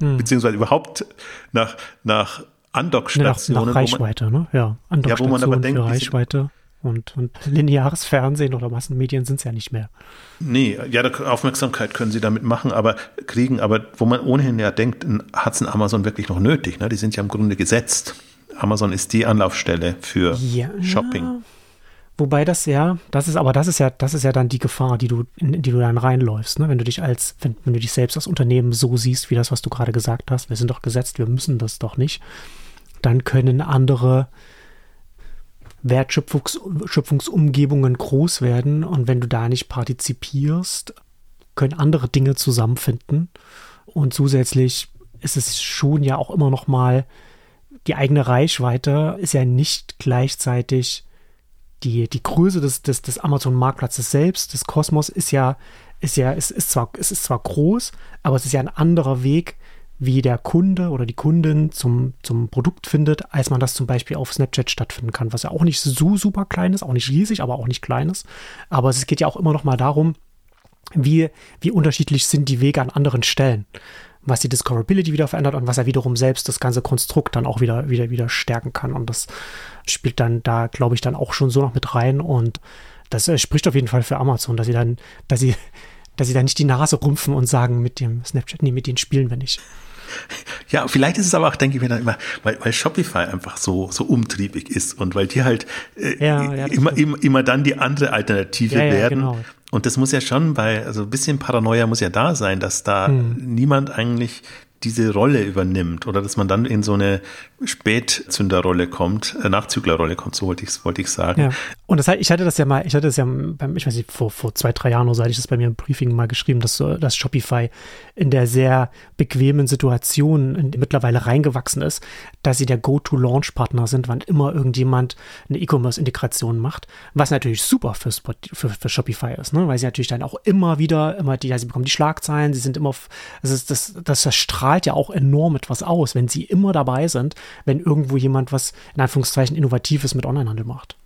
B: hm. beziehungsweise überhaupt nach, nach Andockstationen.
A: Nach, nach Reichweite, man, ne? Ja,
B: ja, wo man aber denkt,
A: Reichweite. Und, und lineares Fernsehen oder Massenmedien sind es ja nicht mehr.
B: Nee, ja, Aufmerksamkeit können sie damit machen, aber kriegen, aber wo man ohnehin ja denkt, hat es ein Amazon wirklich noch nötig? Ne? Die sind ja im Grunde gesetzt. Amazon ist die Anlaufstelle für ja, Shopping.
A: Wobei das ja, das ist, aber das ist ja, das ist ja dann die Gefahr, die du, in die du dann reinläufst, ne? Wenn du dich als, wenn, wenn du dich selbst als Unternehmen so siehst, wie das, was du gerade gesagt hast, wir sind doch gesetzt, wir müssen das doch nicht, dann können andere Wertschöpfungsumgebungen groß werden und wenn du da nicht partizipierst, können andere Dinge zusammenfinden. Und zusätzlich ist es schon ja auch immer noch mal die eigene Reichweite ist ja nicht gleichzeitig die, die Größe des, des, des Amazon-Marktplatzes selbst, des Kosmos ist ja, ist ja, ist, ist zwar, es ist zwar groß, aber es ist ja ein anderer Weg, wie der Kunde oder die Kundin zum, zum Produkt findet, als man das zum Beispiel auf Snapchat stattfinden kann, was ja auch nicht so super klein ist, auch nicht riesig, aber auch nicht klein ist. Aber es geht ja auch immer noch mal darum, wie, wie unterschiedlich sind die Wege an anderen Stellen, was die Discoverability wieder verändert und was er wiederum selbst das ganze Konstrukt dann auch wieder, wieder, wieder stärken kann. Und das spielt dann da, glaube ich, dann auch schon so noch mit rein. Und das äh, spricht auf jeden Fall für Amazon, dass sie dann, dass sie, dass sie da nicht die Nase rumpfen und sagen mit dem Snapchat, nee, mit denen spielen wir nicht.
B: Ja, vielleicht ist es aber auch, denke ich mir dann immer, weil, weil Shopify einfach so, so umtriebig ist und weil die halt äh, ja, ja, immer, immer, immer dann die andere Alternative ja, werden. Genau. Und das muss ja schon bei, also ein bisschen Paranoia muss ja da sein, dass da hm. niemand eigentlich diese Rolle übernimmt oder dass man dann in so eine Spätzünderrolle kommt, äh, Nachzüglerrolle kommt, so wollte ich wollte ich sagen.
A: Ja. Und das, ich hatte das ja mal, ich hatte das ja beim, ich weiß nicht, vor, vor zwei, drei Jahren oder so hatte ich das bei mir im Briefing mal geschrieben, dass, dass Shopify in der sehr bequemen Situation mittlerweile reingewachsen ist, dass sie der Go-to-Launch-Partner sind, wann immer irgendjemand eine E-Commerce-Integration macht, was natürlich super für, für, für Shopify ist, ne? weil sie natürlich dann auch immer wieder, immer die, ja, sie bekommen die Schlagzeilen, sie sind immer, also das, das, das, das strahlt ja auch enorm etwas aus, wenn sie immer dabei sind, wenn irgendwo jemand was in Anführungszeichen Innovatives mit Onlinehandel macht.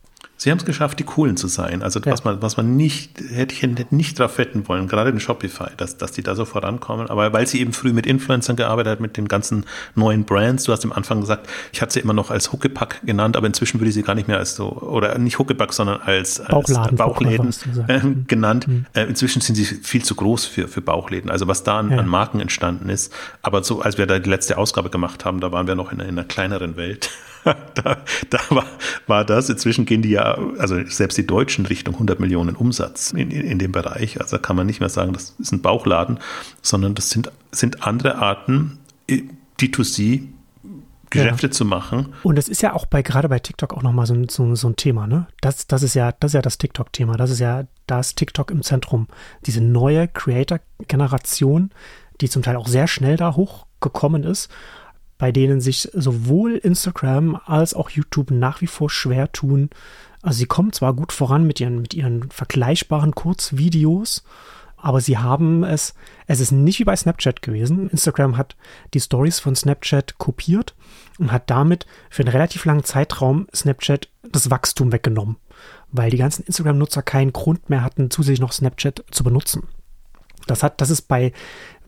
B: Sie haben es geschafft, die Coolen zu sein. Also ja. was man, was man nicht, hätte ich nicht drauf wetten wollen, gerade in Shopify, dass, dass die da so vorankommen. Aber weil sie eben früh mit Influencern gearbeitet hat, mit den ganzen neuen Brands. Du hast am Anfang gesagt, ich hatte sie immer noch als Huckepack genannt, aber inzwischen würde ich sie gar nicht mehr als so, oder nicht Huckepack, sondern als, als
A: Bauchladen,
B: Bauchläden äh, genannt. Mhm. Äh, inzwischen sind sie viel zu groß für, für Bauchläden. Also was da an, ja. an, Marken entstanden ist. Aber so, als wir da die letzte Ausgabe gemacht haben, da waren wir noch in, in einer kleineren Welt. <laughs> da, da war, war das. Inzwischen gehen die ja, also selbst die Deutschen Richtung 100 Millionen Umsatz in, in, in dem Bereich. Also kann man nicht mehr sagen, das ist ein Bauchladen, sondern das sind, sind andere Arten, D2C Geschäfte ja. zu machen.
A: Und es ist ja auch bei gerade bei TikTok auch nochmal so, so, so ein Thema, ne? Das, das ist ja, das ist ja das TikTok-Thema. Das ist ja, da ist TikTok im Zentrum. Diese neue Creator-Generation, die zum Teil auch sehr schnell da hochgekommen ist bei denen sich sowohl Instagram als auch YouTube nach wie vor schwer tun. Also sie kommen zwar gut voran mit ihren, mit ihren vergleichbaren Kurzvideos, aber sie haben es, es ist nicht wie bei Snapchat gewesen. Instagram hat die Stories von Snapchat kopiert und hat damit für einen relativ langen Zeitraum Snapchat das Wachstum weggenommen, weil die ganzen Instagram-Nutzer keinen Grund mehr hatten, zusätzlich noch Snapchat zu benutzen. Das hat, das ist bei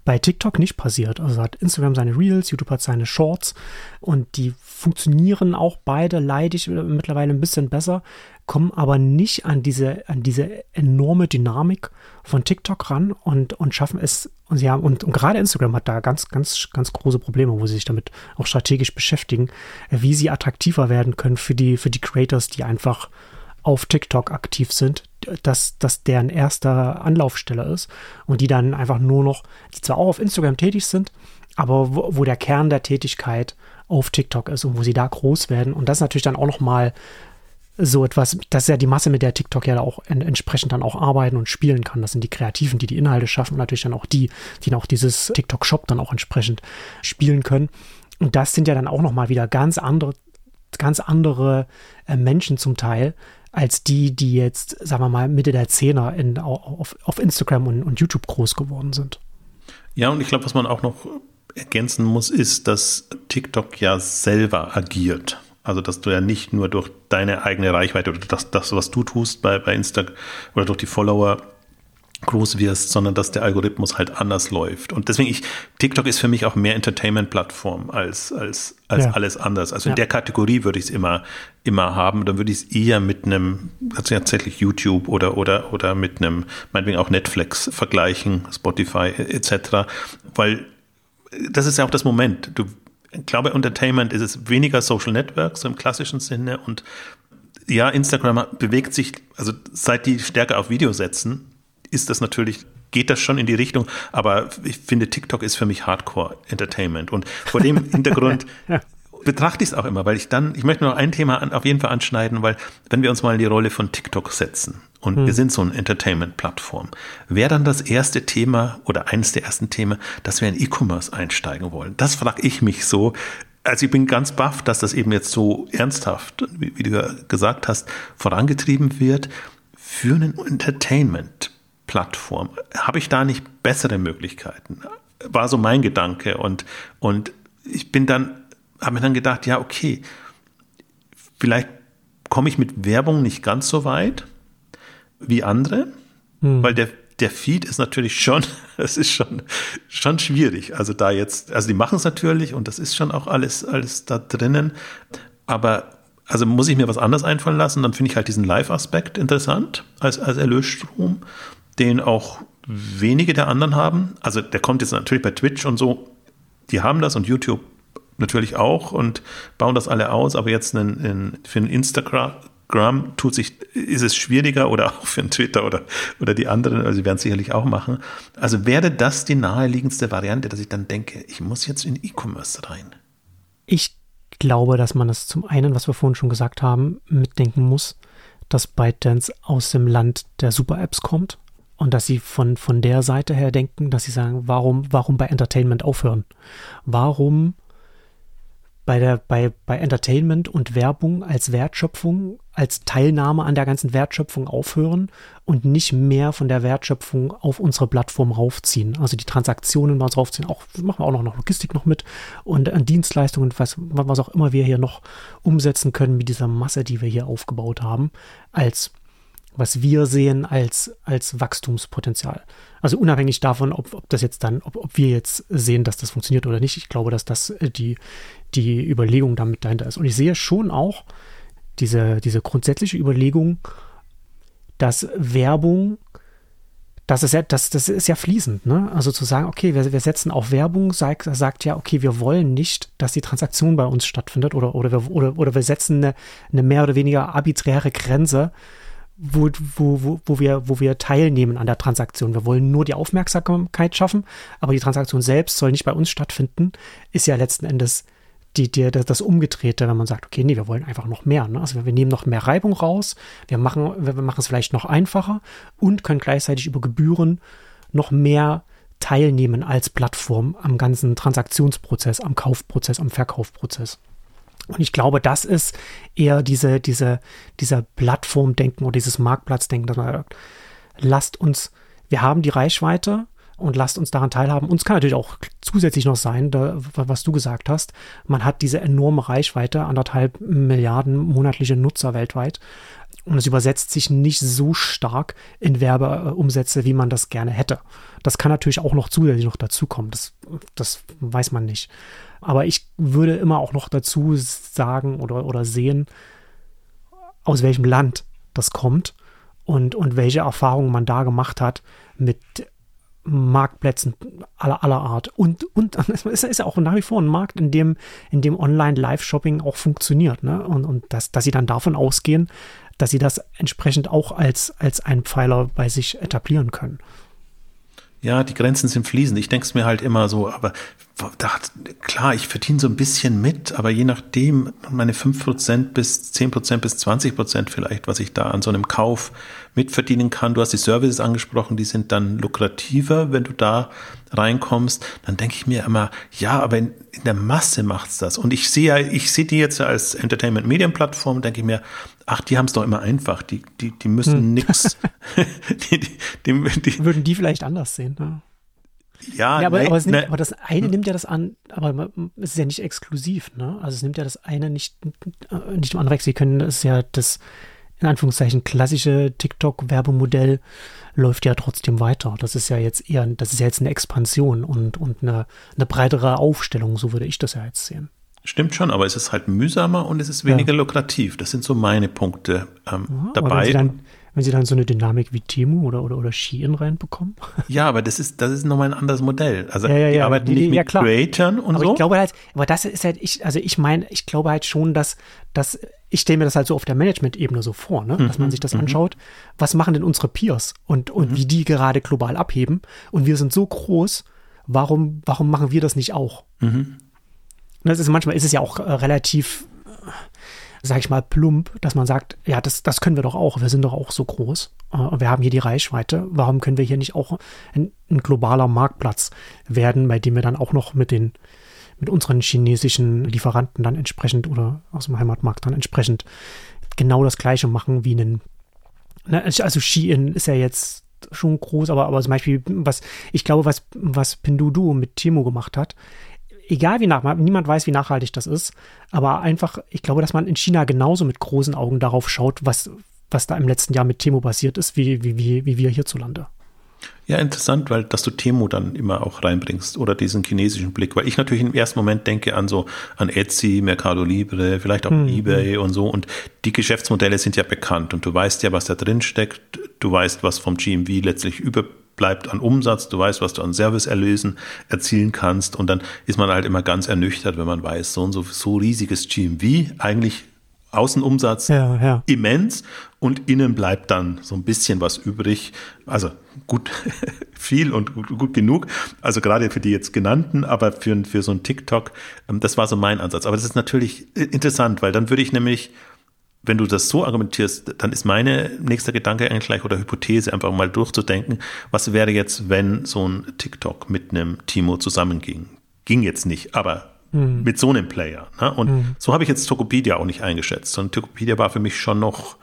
A: bei TikTok nicht passiert. Also hat Instagram seine Reels, YouTube hat seine Shorts und die funktionieren auch beide leidig mittlerweile ein bisschen besser, kommen aber nicht an diese, an diese enorme Dynamik von TikTok ran und, und schaffen es, und sie haben, und, und gerade Instagram hat da ganz, ganz, ganz große Probleme, wo sie sich damit auch strategisch beschäftigen, wie sie attraktiver werden können für die, für die Creators, die einfach auf TikTok aktiv sind, dass das deren erster Anlaufstelle ist und die dann einfach nur noch, die zwar auch auf Instagram tätig sind, aber wo, wo der Kern der Tätigkeit auf TikTok ist und wo sie da groß werden. Und das ist natürlich dann auch nochmal so etwas, das ist ja die Masse, mit der TikTok ja auch en entsprechend dann auch arbeiten und spielen kann. Das sind die Kreativen, die die Inhalte schaffen und natürlich dann auch die, die dann auch dieses TikTok-Shop dann auch entsprechend spielen können. Und das sind ja dann auch nochmal wieder ganz andere, ganz andere äh, Menschen zum Teil, als die, die jetzt, sagen wir mal, Mitte der Zehner in, auf, auf Instagram und, und YouTube groß geworden sind.
B: Ja, und ich glaube, was man auch noch ergänzen muss, ist, dass TikTok ja selber agiert. Also, dass du ja nicht nur durch deine eigene Reichweite oder das, das was du tust bei, bei Insta oder durch die Follower groß wirst, sondern dass der Algorithmus halt anders läuft. Und deswegen ich, TikTok ist für mich auch mehr Entertainment-Plattform als, als, als ja. alles anders. Also ja. in der Kategorie würde ich es immer, immer haben. Dann würde ich es eher mit einem, also tatsächlich YouTube oder, oder, oder mit einem, meinetwegen auch Netflix vergleichen, Spotify etc. Weil das ist ja auch das Moment. Du, ich glaube, Entertainment ist es weniger Social Network, so im klassischen Sinne und ja, Instagram bewegt sich, also seit die stärker auf Video setzen, ist das natürlich, geht das schon in die Richtung, aber ich finde, TikTok ist für mich Hardcore Entertainment. Und vor dem <laughs> Hintergrund <laughs> ja. betrachte ich es auch immer, weil ich dann, ich möchte noch ein Thema an, auf jeden Fall anschneiden, weil wenn wir uns mal in die Rolle von TikTok setzen und hm. wir sind so eine Entertainment-Plattform, wäre dann das erste Thema oder eines der ersten Themen, dass wir in E-Commerce einsteigen wollen. Das frage ich mich so. Also ich bin ganz baff, dass das eben jetzt so ernsthaft, wie, wie du gesagt hast, vorangetrieben wird für einen Entertainment. Plattform. Habe ich da nicht bessere Möglichkeiten? War so mein Gedanke. Und, und ich bin dann, habe mir dann gedacht, ja, okay, vielleicht komme ich mit Werbung nicht ganz so weit wie andere, hm. weil der, der Feed ist natürlich schon, <laughs> es ist schon, schon schwierig. Also da jetzt, also die machen es natürlich und das ist schon auch alles, alles da drinnen. Aber also muss ich mir was anderes einfallen lassen, dann finde ich halt diesen Live-Aspekt interessant als, als Erlösstrom den auch wenige der anderen haben. Also der kommt jetzt natürlich bei Twitch und so, die haben das und YouTube natürlich auch und bauen das alle aus, aber jetzt in, in, für ein Instagram tut sich, ist es schwieriger oder <laughs> auch für ein Twitter oder, oder die anderen, also sie werden es sicherlich auch machen. Also wäre das die naheliegendste Variante, dass ich dann denke, ich muss jetzt in E-Commerce rein?
A: Ich glaube, dass man das zum einen, was wir vorhin schon gesagt haben, mitdenken muss, dass ByteDance aus dem Land der Super-Apps kommt und dass sie von, von der Seite her denken, dass sie sagen, warum, warum bei Entertainment aufhören? Warum bei, der, bei, bei Entertainment und Werbung als Wertschöpfung, als Teilnahme an der ganzen Wertschöpfung aufhören und nicht mehr von der Wertschöpfung auf unsere Plattform raufziehen. Also die Transaktionen bei uns raufziehen. Auch machen wir auch noch Logistik noch mit und an Dienstleistungen, was, was auch immer wir hier noch umsetzen können mit dieser Masse, die wir hier aufgebaut haben, als was wir sehen als, als Wachstumspotenzial. Also unabhängig davon, ob, ob das jetzt dann, ob, ob wir jetzt sehen, dass das funktioniert oder nicht. Ich glaube, dass das äh, die, die Überlegung damit dahinter ist. Und ich sehe schon auch diese, diese grundsätzliche Überlegung, dass Werbung, das ist ja, das, das ist ja fließend, ne? Also zu sagen, okay, wir, wir setzen auf Werbung, sagt, sagt ja, okay, wir wollen nicht, dass die Transaktion bei uns stattfindet oder, oder, wir, oder, oder wir setzen eine, eine mehr oder weniger arbiträre Grenze, wo, wo, wo, wir, wo wir teilnehmen an der Transaktion. Wir wollen nur die Aufmerksamkeit schaffen, aber die Transaktion selbst soll nicht bei uns stattfinden, ist ja letzten Endes die, die, das Umgedrehte, wenn man sagt, okay, nee, wir wollen einfach noch mehr. Ne? Also wir nehmen noch mehr Reibung raus, wir machen, wir machen es vielleicht noch einfacher und können gleichzeitig über Gebühren noch mehr teilnehmen als Plattform am ganzen Transaktionsprozess, am Kaufprozess, am Verkaufprozess. Und ich glaube, das ist eher diese, diese, dieser Plattformdenken oder dieses Marktplatzdenken, dass man sagt, lasst uns, wir haben die Reichweite und lasst uns daran teilhaben. Uns kann natürlich auch zusätzlich noch sein, da, was du gesagt hast. Man hat diese enorme Reichweite, anderthalb Milliarden monatliche Nutzer weltweit. Und es übersetzt sich nicht so stark in Werbeumsätze, wie man das gerne hätte. Das kann natürlich auch noch zusätzlich noch dazukommen. Das, das weiß man nicht. Aber ich würde immer auch noch dazu sagen oder, oder sehen, aus welchem Land das kommt und, und welche Erfahrungen man da gemacht hat mit Marktplätzen aller, aller Art. Und, und <laughs> es ist ja auch nach wie vor ein Markt, in dem, in dem Online-Live-Shopping auch funktioniert. Ne? Und, und dass, dass sie dann davon ausgehen, dass sie das entsprechend auch als, als einen Pfeiler bei sich etablieren können.
B: Ja, die Grenzen sind fließend. Ich denke es mir halt immer so, aber da, klar, ich verdiene so ein bisschen mit, aber je nachdem, meine 5% bis 10% bis 20% vielleicht, was ich da an so einem Kauf mitverdienen kann. Du hast die Services angesprochen, die sind dann lukrativer, wenn du da reinkommst. Dann denke ich mir immer, ja, aber in, in der Masse macht's das. Und ich sehe ja, ich sehe die jetzt als Entertainment-Medienplattform, denke ich mir, ach, die haben es doch immer einfach. Die, die, die müssen hm. nix. <laughs> <laughs>
A: die, die, die, Würden die vielleicht anders sehen, ne? Ja, ja aber, nein, aber, nimmt, aber, das eine hm. nimmt ja das an, aber es ist ja nicht exklusiv, ne? Also es nimmt ja das eine nicht, nicht im anderen weg. Sie können es ja das, in Anführungszeichen, klassische TikTok-Werbemodell läuft ja trotzdem weiter. Das ist ja jetzt eher, das ist ja jetzt eine Expansion und, und eine, eine breitere Aufstellung, so würde ich das ja jetzt sehen.
B: Stimmt schon, aber es ist halt mühsamer und es ist weniger ja. lukrativ. Das sind so meine Punkte ähm, ja, dabei.
A: Wenn sie, dann, wenn sie, dann, so eine Dynamik wie Temu oder, oder, oder Shein reinbekommen?
B: Ja, aber das ist, das ist nochmal ein anderes Modell. Also ja, ja, die arbeiten die, nicht mit
A: klar. Creatoren und aber so. Ich glaube halt, aber das ist halt, ich, also ich meine, ich glaube halt schon, dass, dass ich stelle mir das halt so auf der Management-Ebene so vor, ne? dass man mhm, sich das mhm. anschaut. Was machen denn unsere Peers und, und mhm. wie die gerade global abheben? Und wir sind so groß, warum, warum machen wir das nicht auch? Mhm. Das ist, manchmal ist es ja auch äh, relativ, äh, sag ich mal, plump, dass man sagt, ja, das, das können wir doch auch, wir sind doch auch so groß äh, und wir haben hier die Reichweite. Warum können wir hier nicht auch ein, ein globaler Marktplatz werden, bei dem wir dann auch noch mit den mit unseren chinesischen Lieferanten dann entsprechend oder aus dem Heimatmarkt dann entsprechend genau das gleiche machen wie einen. Ne, also Shein ist ja jetzt schon groß, aber, aber zum Beispiel, was ich glaube, was, was Pinduoduo mit Timo gemacht hat, egal wie nach, niemand weiß, wie nachhaltig das ist, aber einfach, ich glaube, dass man in China genauso mit großen Augen darauf schaut, was, was da im letzten Jahr mit Temo passiert ist, wie, wie, wie, wie wir hierzulande.
B: Ja, interessant, weil dass du Temo dann immer auch reinbringst oder diesen chinesischen Blick, weil ich natürlich im ersten Moment denke an so an Etsy, Mercado Libre, vielleicht auch hm. eBay und so und die Geschäftsmodelle sind ja bekannt und du weißt ja, was da drin steckt, du weißt, was vom GMV letztlich über bleibt an Umsatz, du weißt, was du an Serviceerlösen erzielen kannst und dann ist man halt immer ganz ernüchtert, wenn man weiß, so und so, so riesiges GMV, eigentlich Außenumsatz ja, ja. immens und innen bleibt dann so ein bisschen was übrig. Also gut, <laughs> viel und gut, gut, genug. Also gerade für die jetzt genannten, aber für, für so ein TikTok, ähm, das war so mein Ansatz. Aber das ist natürlich interessant, weil dann würde ich nämlich wenn du das so argumentierst, dann ist meine nächster Gedanke eigentlich gleich oder Hypothese einfach mal durchzudenken, was wäre jetzt, wenn so ein TikTok mit einem Timo zusammenging? Ging jetzt nicht, aber mhm. mit so einem Player. Ne? Und mhm. so habe ich jetzt Tokopedia auch nicht eingeschätzt. Und Tokopedia war für mich schon noch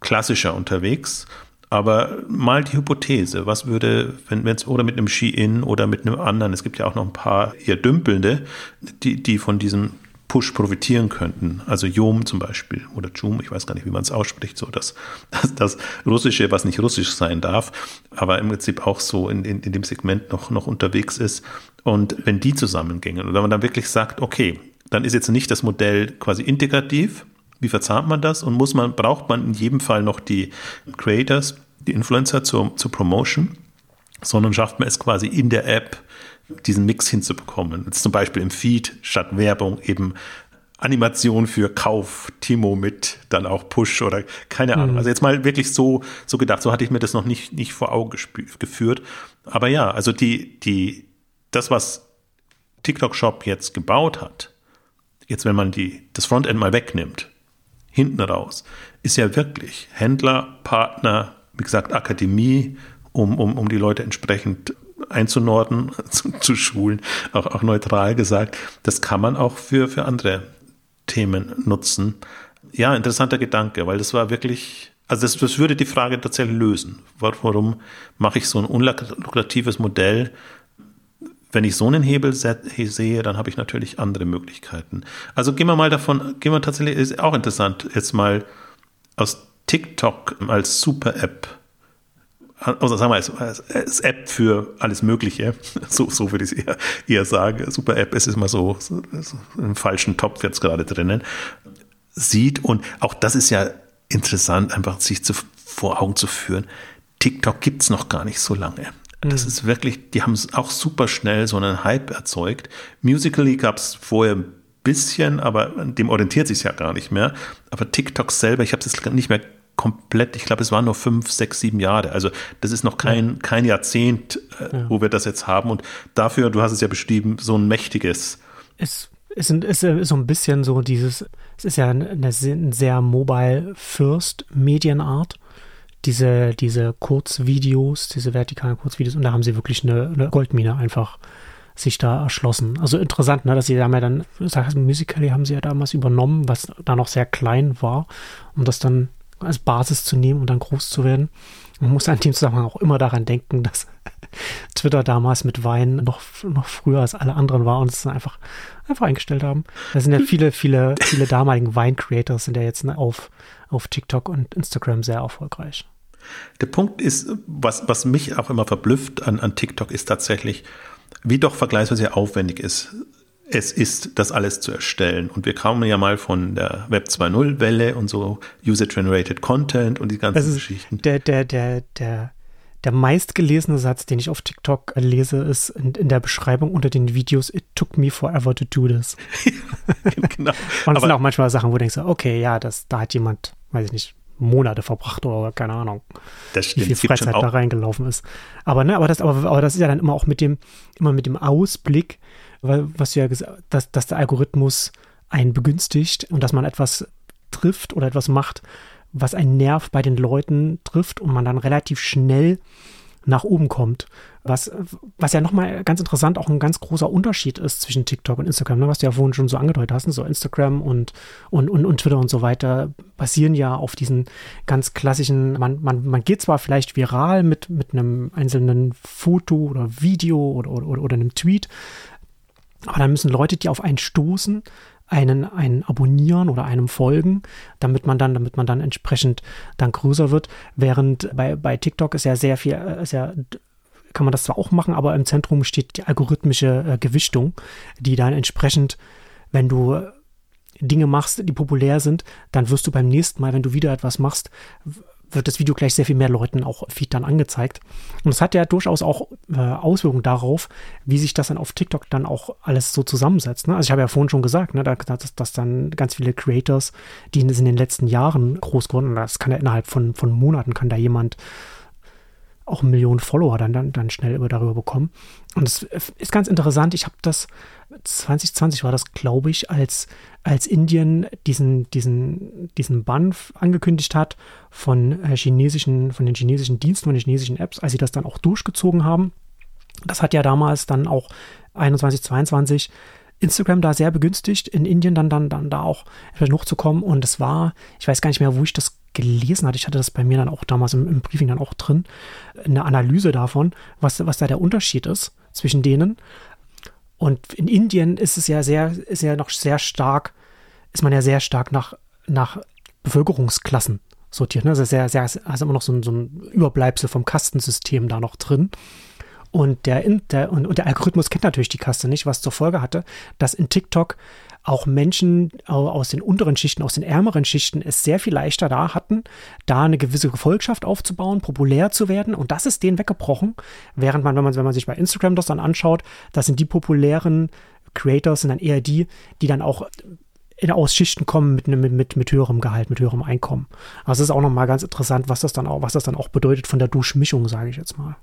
B: klassischer unterwegs. Aber mal die Hypothese, was würde, wenn es oder mit einem Ski-In oder mit einem anderen, es gibt ja auch noch ein paar eher dümpelnde, die, die von diesem Push profitieren könnten. Also Yom zum Beispiel oder Jum, ich weiß gar nicht, wie man es ausspricht, so das, <laughs> das, das Russische, was nicht Russisch sein darf, aber im Prinzip auch so in, in, in dem Segment noch, noch unterwegs ist. Und wenn die zusammengingen wenn man dann wirklich sagt, okay, dann ist jetzt nicht das Modell quasi integrativ, wie verzahnt man das und muss man, braucht man in jedem Fall noch die Creators, die Influencer zur, zur Promotion, sondern schafft man es quasi in der App diesen Mix hinzubekommen. Jetzt zum Beispiel im Feed statt Werbung eben Animation für Kauf, Timo mit, dann auch Push oder keine Ahnung. Mhm. Also jetzt mal wirklich so, so gedacht, so hatte ich mir das noch nicht, nicht vor Augen geführt. Aber ja, also die, die, das, was TikTok Shop jetzt gebaut hat, jetzt wenn man die, das Frontend mal wegnimmt, hinten raus, ist ja wirklich Händler, Partner, wie gesagt, Akademie, um, um, um die Leute entsprechend einzunorden, <laughs> zu, zu schulen, auch, auch neutral gesagt. Das kann man auch für, für andere Themen nutzen. Ja, interessanter Gedanke, weil das war wirklich, also das, das würde die Frage tatsächlich lösen. Warum mache ich so ein unlukratives Modell? Wenn ich so einen Hebel sehe, dann habe ich natürlich andere Möglichkeiten. Also gehen wir mal davon, gehen wir tatsächlich, ist auch interessant, jetzt mal aus TikTok als Super-App also sagen wir als, als, App für alles Mögliche, <laughs> so, so würde ich es eher, eher sagen. Super App, es ist mal so, so, so im falschen Topf jetzt gerade drinnen, sieht und auch das ist ja interessant, einfach sich zu, vor Augen zu führen. TikTok gibt es noch gar nicht so lange. Das mhm. ist wirklich, die haben auch super schnell so einen Hype erzeugt. Musically gab es vorher ein bisschen, aber dem orientiert sich ja gar nicht mehr. Aber TikTok selber, ich habe es nicht mehr komplett, ich glaube, es waren nur fünf, sechs, sieben Jahre. Also das ist noch kein, ja. kein Jahrzehnt, äh, ja. wo wir das jetzt haben. Und dafür, du hast es ja beschrieben, so ein mächtiges.
A: Es ist, ist, ist so ein bisschen so dieses, es ist ja eine, eine sehr mobile First Medienart. Diese, diese Kurzvideos, diese vertikalen Kurzvideos, und da haben sie wirklich eine, eine Goldmine einfach sich da erschlossen. Also interessant, ne, dass sie da ja dann, sag Musical.ly haben sie ja damals übernommen, was da noch sehr klein war, um das dann als Basis zu nehmen und dann groß zu werden. Man muss an dem Zusammenhang auch immer daran denken, <laughs> dass Twitter damals mit Wein noch, noch früher als alle anderen war und es einfach, einfach eingestellt haben. Da sind ja viele, viele, viele damaligen Wein-Creators sind ja jetzt auf, auf TikTok und Instagram sehr erfolgreich.
B: Der Punkt ist, was, was mich auch immer verblüfft an, an TikTok, ist tatsächlich, wie doch vergleichsweise aufwendig ist, es ist, das alles zu erstellen. Und wir kamen ja mal von der Web 2.0 Welle und so User-Generated Content und die ganzen Geschichten.
A: Der, der, der, der, der meistgelesene Satz, den ich auf TikTok lese, ist in, in, der Beschreibung unter den Videos, it took me forever to do this. <laughs> genau. <laughs> und das sind auch manchmal Sachen, wo du denkst, okay, ja, das, da hat jemand, weiß ich nicht, Monate verbracht oder keine Ahnung, wie viel Freizeit da reingelaufen ist. Aber ne, aber das, aber, aber das ist ja dann immer auch mit dem, immer mit dem Ausblick, weil, was du ja gesagt dass, dass der Algorithmus einen begünstigt und dass man etwas trifft oder etwas macht, was einen Nerv bei den Leuten trifft und man dann relativ schnell nach oben kommt. Was, was ja nochmal ganz interessant auch ein ganz großer Unterschied ist zwischen TikTok und Instagram, ne, was du ja vorhin schon so angedeutet hast. Ne, so Instagram und, und, und, und Twitter und so weiter basieren ja auf diesen ganz klassischen, man, man, man geht zwar vielleicht viral mit, mit einem einzelnen Foto oder Video oder, oder, oder einem Tweet, aber dann müssen Leute, die auf einen stoßen, einen, einen abonnieren oder einem folgen, damit man dann, damit man dann entsprechend dann größer wird. Während bei, bei TikTok ist ja sehr viel, äh, ist kann man das zwar auch machen, aber im Zentrum steht die algorithmische äh, Gewichtung, die dann entsprechend, wenn du Dinge machst, die populär sind, dann wirst du beim nächsten Mal, wenn du wieder etwas machst, wird das Video gleich sehr viel mehr Leuten auch Feed dann angezeigt. Und es hat ja durchaus auch äh, Auswirkungen darauf, wie sich das dann auf TikTok dann auch alles so zusammensetzt. Ne? Also ich habe ja vorhin schon gesagt, ne, dass, dass dann ganz viele Creators, die in den letzten Jahren groß geworden, das kann ja innerhalb von, von Monaten, kann da jemand auch Millionen Follower dann, dann, dann schnell über darüber bekommen. Und es ist ganz interessant. Ich habe das 2020 war das, glaube ich, als, als Indien diesen, diesen, diesen Bann angekündigt hat von äh, chinesischen, von den chinesischen Diensten, von den chinesischen Apps, als sie das dann auch durchgezogen haben. Das hat ja damals dann auch 21, 22 Instagram da sehr begünstigt, in Indien dann, dann, dann da auch hochzukommen. Und es war, ich weiß gar nicht mehr, wo ich das gelesen hatte, ich hatte das bei mir dann auch damals im, im Briefing dann auch drin, eine Analyse davon, was, was da der Unterschied ist zwischen denen. Und in Indien ist es ja sehr, ist ja noch sehr stark, ist man ja sehr stark nach, nach Bevölkerungsklassen sortiert. Ne? Also sehr, sehr, also immer noch so ein, so ein Überbleibsel vom Kastensystem da noch drin. Und der, der, und, der Algorithmus kennt natürlich die Kaste nicht, was zur Folge hatte, dass in TikTok auch Menschen aus den unteren Schichten, aus den ärmeren Schichten es sehr viel leichter da hatten, da eine gewisse Gefolgschaft aufzubauen, populär zu werden. Und das ist denen weggebrochen. Während man, wenn man, wenn man sich bei Instagram das dann anschaut, das sind die populären Creators, sind dann eher die, die dann auch in, aus Schichten kommen mit, mit, mit, mit höherem Gehalt, mit höherem Einkommen. Also es ist auch nochmal ganz interessant, was das dann auch, was das dann auch bedeutet von der Duschmischung, sage ich jetzt mal.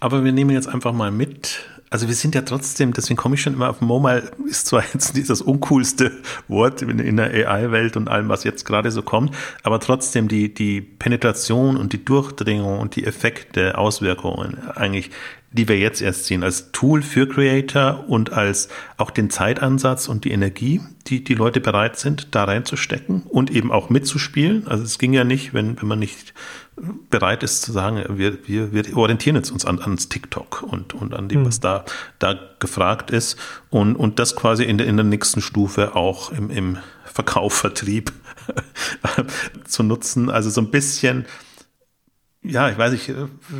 B: Aber wir nehmen jetzt einfach mal mit, also wir sind ja trotzdem, deswegen komme ich schon immer auf Mobile, ist zwar <laughs> jetzt nicht das uncoolste Wort in, der AI-Welt und allem, was jetzt gerade so kommt, aber trotzdem die, die Penetration und die Durchdringung und die Effekte, Auswirkungen eigentlich, die wir jetzt erst sehen, als Tool für Creator und als auch den Zeitansatz und die Energie, die die Leute bereit sind, da reinzustecken und eben auch mitzuspielen. Also es ging ja nicht, wenn, wenn man nicht bereit ist zu sagen, wir, wir, wir orientieren jetzt uns an, ans TikTok und, und an dem, mhm. was da, da gefragt ist und, und das quasi in der, in der nächsten Stufe auch im, im Verkauf, Vertrieb <laughs> zu nutzen. Also so ein bisschen, ja, ich weiß nicht,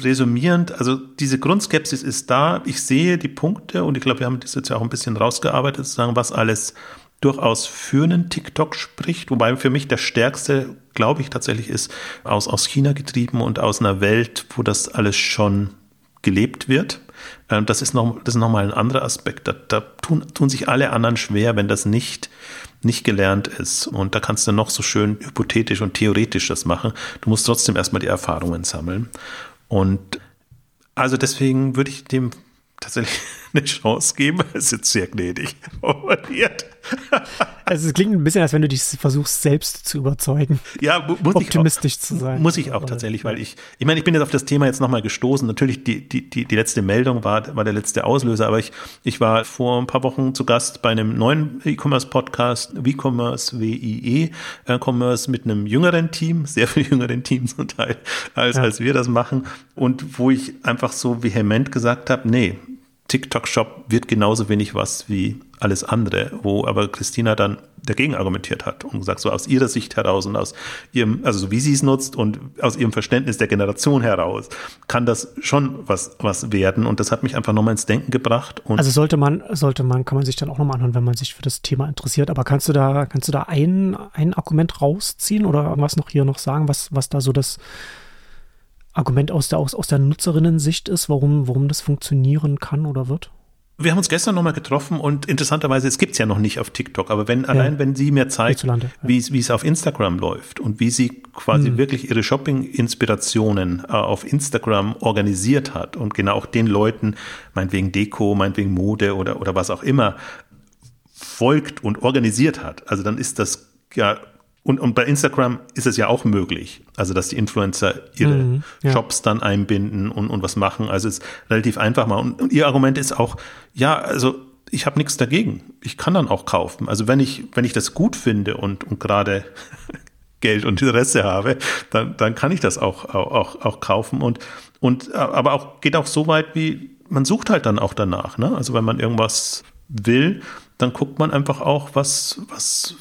B: resümierend, also diese Grundskepsis ist da. Ich sehe die Punkte und ich glaube, wir haben das jetzt ja auch ein bisschen rausgearbeitet, zu sagen, was alles durchaus für einen TikTok spricht, wobei für mich der stärkste, glaube ich, tatsächlich ist aus, aus China getrieben und aus einer Welt, wo das alles schon gelebt wird. Ähm, das ist noch, nochmal ein anderer Aspekt. Da, da tun, tun sich alle anderen schwer, wenn das nicht, nicht gelernt ist. Und da kannst du noch so schön hypothetisch und theoretisch das machen. Du musst trotzdem erstmal die Erfahrungen sammeln. Und also deswegen würde ich dem tatsächlich <laughs> eine Chance geben. Das ist jetzt sehr gnädig formuliert. <laughs>
A: Also es klingt ein bisschen, als wenn du dich versuchst, selbst zu überzeugen.
B: Ja, muss
A: optimistisch
B: ich
A: auch, zu sein.
B: Muss ich auch tatsächlich, weil ich, ich meine, ich bin jetzt auf das Thema jetzt nochmal gestoßen. Natürlich, die, die, die, die letzte Meldung war, war der letzte Auslöser, aber ich, ich war vor ein paar Wochen zu Gast bei einem neuen E-Commerce-Podcast, WeCommerce, WIE, äh, Commerce mit einem jüngeren Team, sehr viel <laughs> jüngeren Team zum Teil, als, ja. als wir das machen. Und wo ich einfach so vehement gesagt habe, nee, TikTok-Shop wird genauso wenig was wie alles andere, wo aber Christina dann dagegen argumentiert hat und gesagt, so aus ihrer Sicht heraus und aus ihrem, also so wie sie es nutzt und aus ihrem Verständnis der Generation heraus, kann das schon was, was werden. Und das hat mich einfach nochmal ins Denken gebracht.
A: also sollte man, sollte man, kann man sich dann auch nochmal anhören, wenn man sich für das Thema interessiert. Aber kannst du da, kannst du da ein, ein Argument rausziehen oder irgendwas noch hier noch sagen, was, was da so das, Argument aus der, aus, aus der Nutzerinnen-Sicht ist, warum, warum das funktionieren kann oder wird?
B: Wir haben uns gestern nochmal getroffen und interessanterweise, es gibt es ja noch nicht auf TikTok, aber wenn, ja. allein wenn sie mir zeigt, ja. wie es auf Instagram läuft und wie sie quasi hm. wirklich ihre Shopping-Inspirationen äh, auf Instagram organisiert hat und genau auch den Leuten, meinetwegen Deko, meinetwegen Mode oder, oder was auch immer, folgt und organisiert hat, also dann ist das ja und, und bei Instagram ist es ja auch möglich, also dass die Influencer ihre mhm, ja. Shops dann einbinden und, und was machen. Also es ist relativ einfach mal. Und, und ihr Argument ist auch, ja, also ich habe nichts dagegen. Ich kann dann auch kaufen. Also wenn ich, wenn ich das gut finde und, und gerade <laughs> Geld und Interesse habe, dann, dann kann ich das auch, auch, auch kaufen. Und, und aber auch geht auch so weit, wie man sucht halt dann auch danach. Ne? Also wenn man irgendwas will, dann guckt man einfach auch, was, was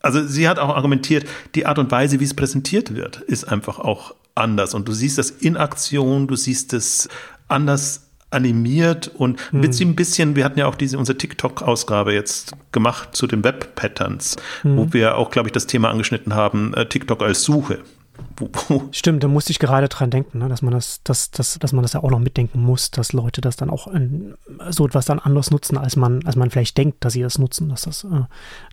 B: also sie hat auch argumentiert, die Art und Weise, wie es präsentiert wird, ist einfach auch anders. Und du siehst das in Aktion, du siehst es anders animiert und hm. mit ein bisschen, wir hatten ja auch diese unsere TikTok-Ausgabe jetzt gemacht zu den Web-Patterns, hm. wo wir auch, glaube ich, das Thema angeschnitten haben, äh, TikTok als Suche.
A: Stimmt, da musste ich gerade dran denken, ne, dass man das, dass, dass, dass man das ja auch noch mitdenken muss, dass Leute das dann auch in, so etwas dann anders nutzen, als man, als man vielleicht denkt, dass sie das nutzen, dass das äh,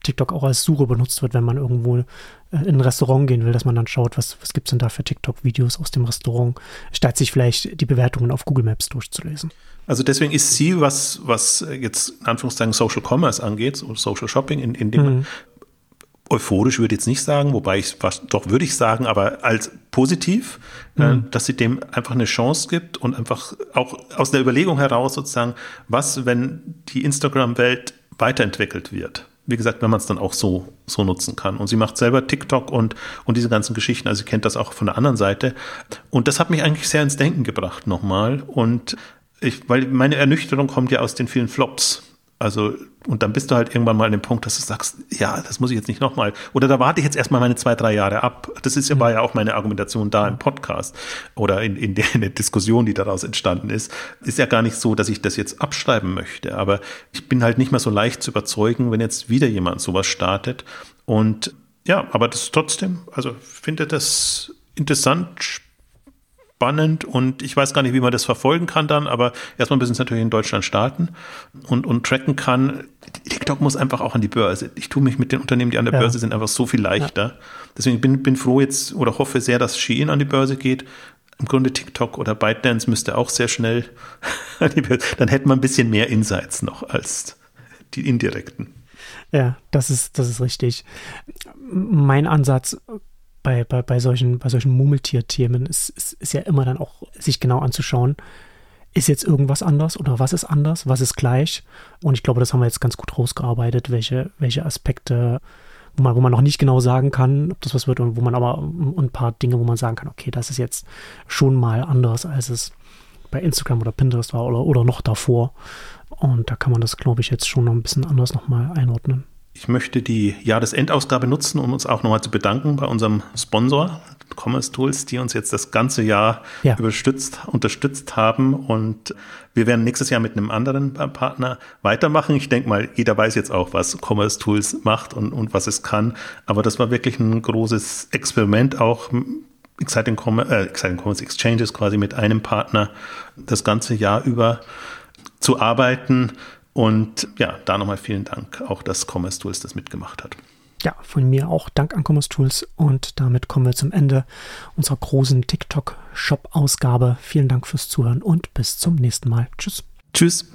A: TikTok auch als Suche benutzt wird, wenn man irgendwo äh, in ein Restaurant gehen will, dass man dann schaut, was, was gibt es denn da für TikTok-Videos aus dem Restaurant, statt sich vielleicht die Bewertungen auf Google Maps durchzulesen.
B: Also deswegen ist sie, was, was jetzt in Anführungszeichen Social Commerce angeht, so Social Shopping, in, in dem mhm. Euphorisch würde ich jetzt nicht sagen, wobei ich was doch würde ich sagen, aber als positiv, äh, mhm. äh, dass sie dem einfach eine Chance gibt und einfach auch aus der Überlegung heraus sozusagen, was, wenn die Instagram-Welt weiterentwickelt wird. Wie gesagt, wenn man es dann auch so, so nutzen kann. Und sie macht selber TikTok und, und diese ganzen Geschichten, also sie kennt das auch von der anderen Seite. Und das hat mich eigentlich sehr ins Denken gebracht nochmal. Und ich, weil meine Ernüchterung kommt ja aus den vielen Flops also, und dann bist du halt irgendwann mal an dem Punkt, dass du sagst, ja, das muss ich jetzt nicht nochmal. Oder da warte ich jetzt erstmal meine zwei, drei Jahre ab. Das ist ja, war ja auch meine Argumentation da im Podcast oder in, in, der, in der Diskussion, die daraus entstanden ist. Ist ja gar nicht so, dass ich das jetzt abschreiben möchte. Aber ich bin halt nicht mehr so leicht zu überzeugen, wenn jetzt wieder jemand sowas startet. Und ja, aber das trotzdem, also finde das interessant, spannend und ich weiß gar nicht, wie man das verfolgen kann dann, aber erstmal müssen es natürlich in Deutschland starten und, und tracken kann. TikTok muss einfach auch an die Börse. Ich tue mich mit den Unternehmen, die an der ja. Börse sind, einfach so viel leichter. Ja. Deswegen bin, bin froh jetzt oder hoffe sehr, dass Shein an die Börse geht. Im Grunde TikTok oder ByteDance müsste auch sehr schnell <laughs> an die Börse. Dann hätte man ein bisschen mehr Insights noch als die indirekten.
A: Ja, das ist, das ist richtig. Mein Ansatz bei, bei, bei solchen, bei solchen Murmeltier-Themen ist, ist, ist ja immer dann auch sich genau anzuschauen, ist jetzt irgendwas anders oder was ist anders, was ist gleich? Und ich glaube, das haben wir jetzt ganz gut rausgearbeitet, welche, welche Aspekte, wo man, wo man noch nicht genau sagen kann, ob das was wird und wo man aber ein paar Dinge, wo man sagen kann, okay, das ist jetzt schon mal anders, als es bei Instagram oder Pinterest war oder, oder noch davor. Und da kann man das, glaube ich, jetzt schon noch ein bisschen anders nochmal einordnen.
B: Ich möchte die Jahresendausgabe nutzen, um uns auch nochmal zu bedanken bei unserem Sponsor, Commerce Tools, die uns jetzt das ganze Jahr ja. überstützt, unterstützt haben. Und wir werden nächstes Jahr mit einem anderen Partner weitermachen. Ich denke mal, jeder weiß jetzt auch, was Commerce Tools macht und, und was es kann. Aber das war wirklich ein großes Experiment, auch Exciting, Com äh, Exciting Commerce Exchanges quasi mit einem Partner das ganze Jahr über zu arbeiten. Und ja, da nochmal vielen Dank, auch dass Commerce Tools das mitgemacht hat.
A: Ja, von mir auch Dank an Commerce Tools. Und damit kommen wir zum Ende unserer großen TikTok-Shop-Ausgabe. Vielen Dank fürs Zuhören und bis zum nächsten Mal. Tschüss.
B: Tschüss.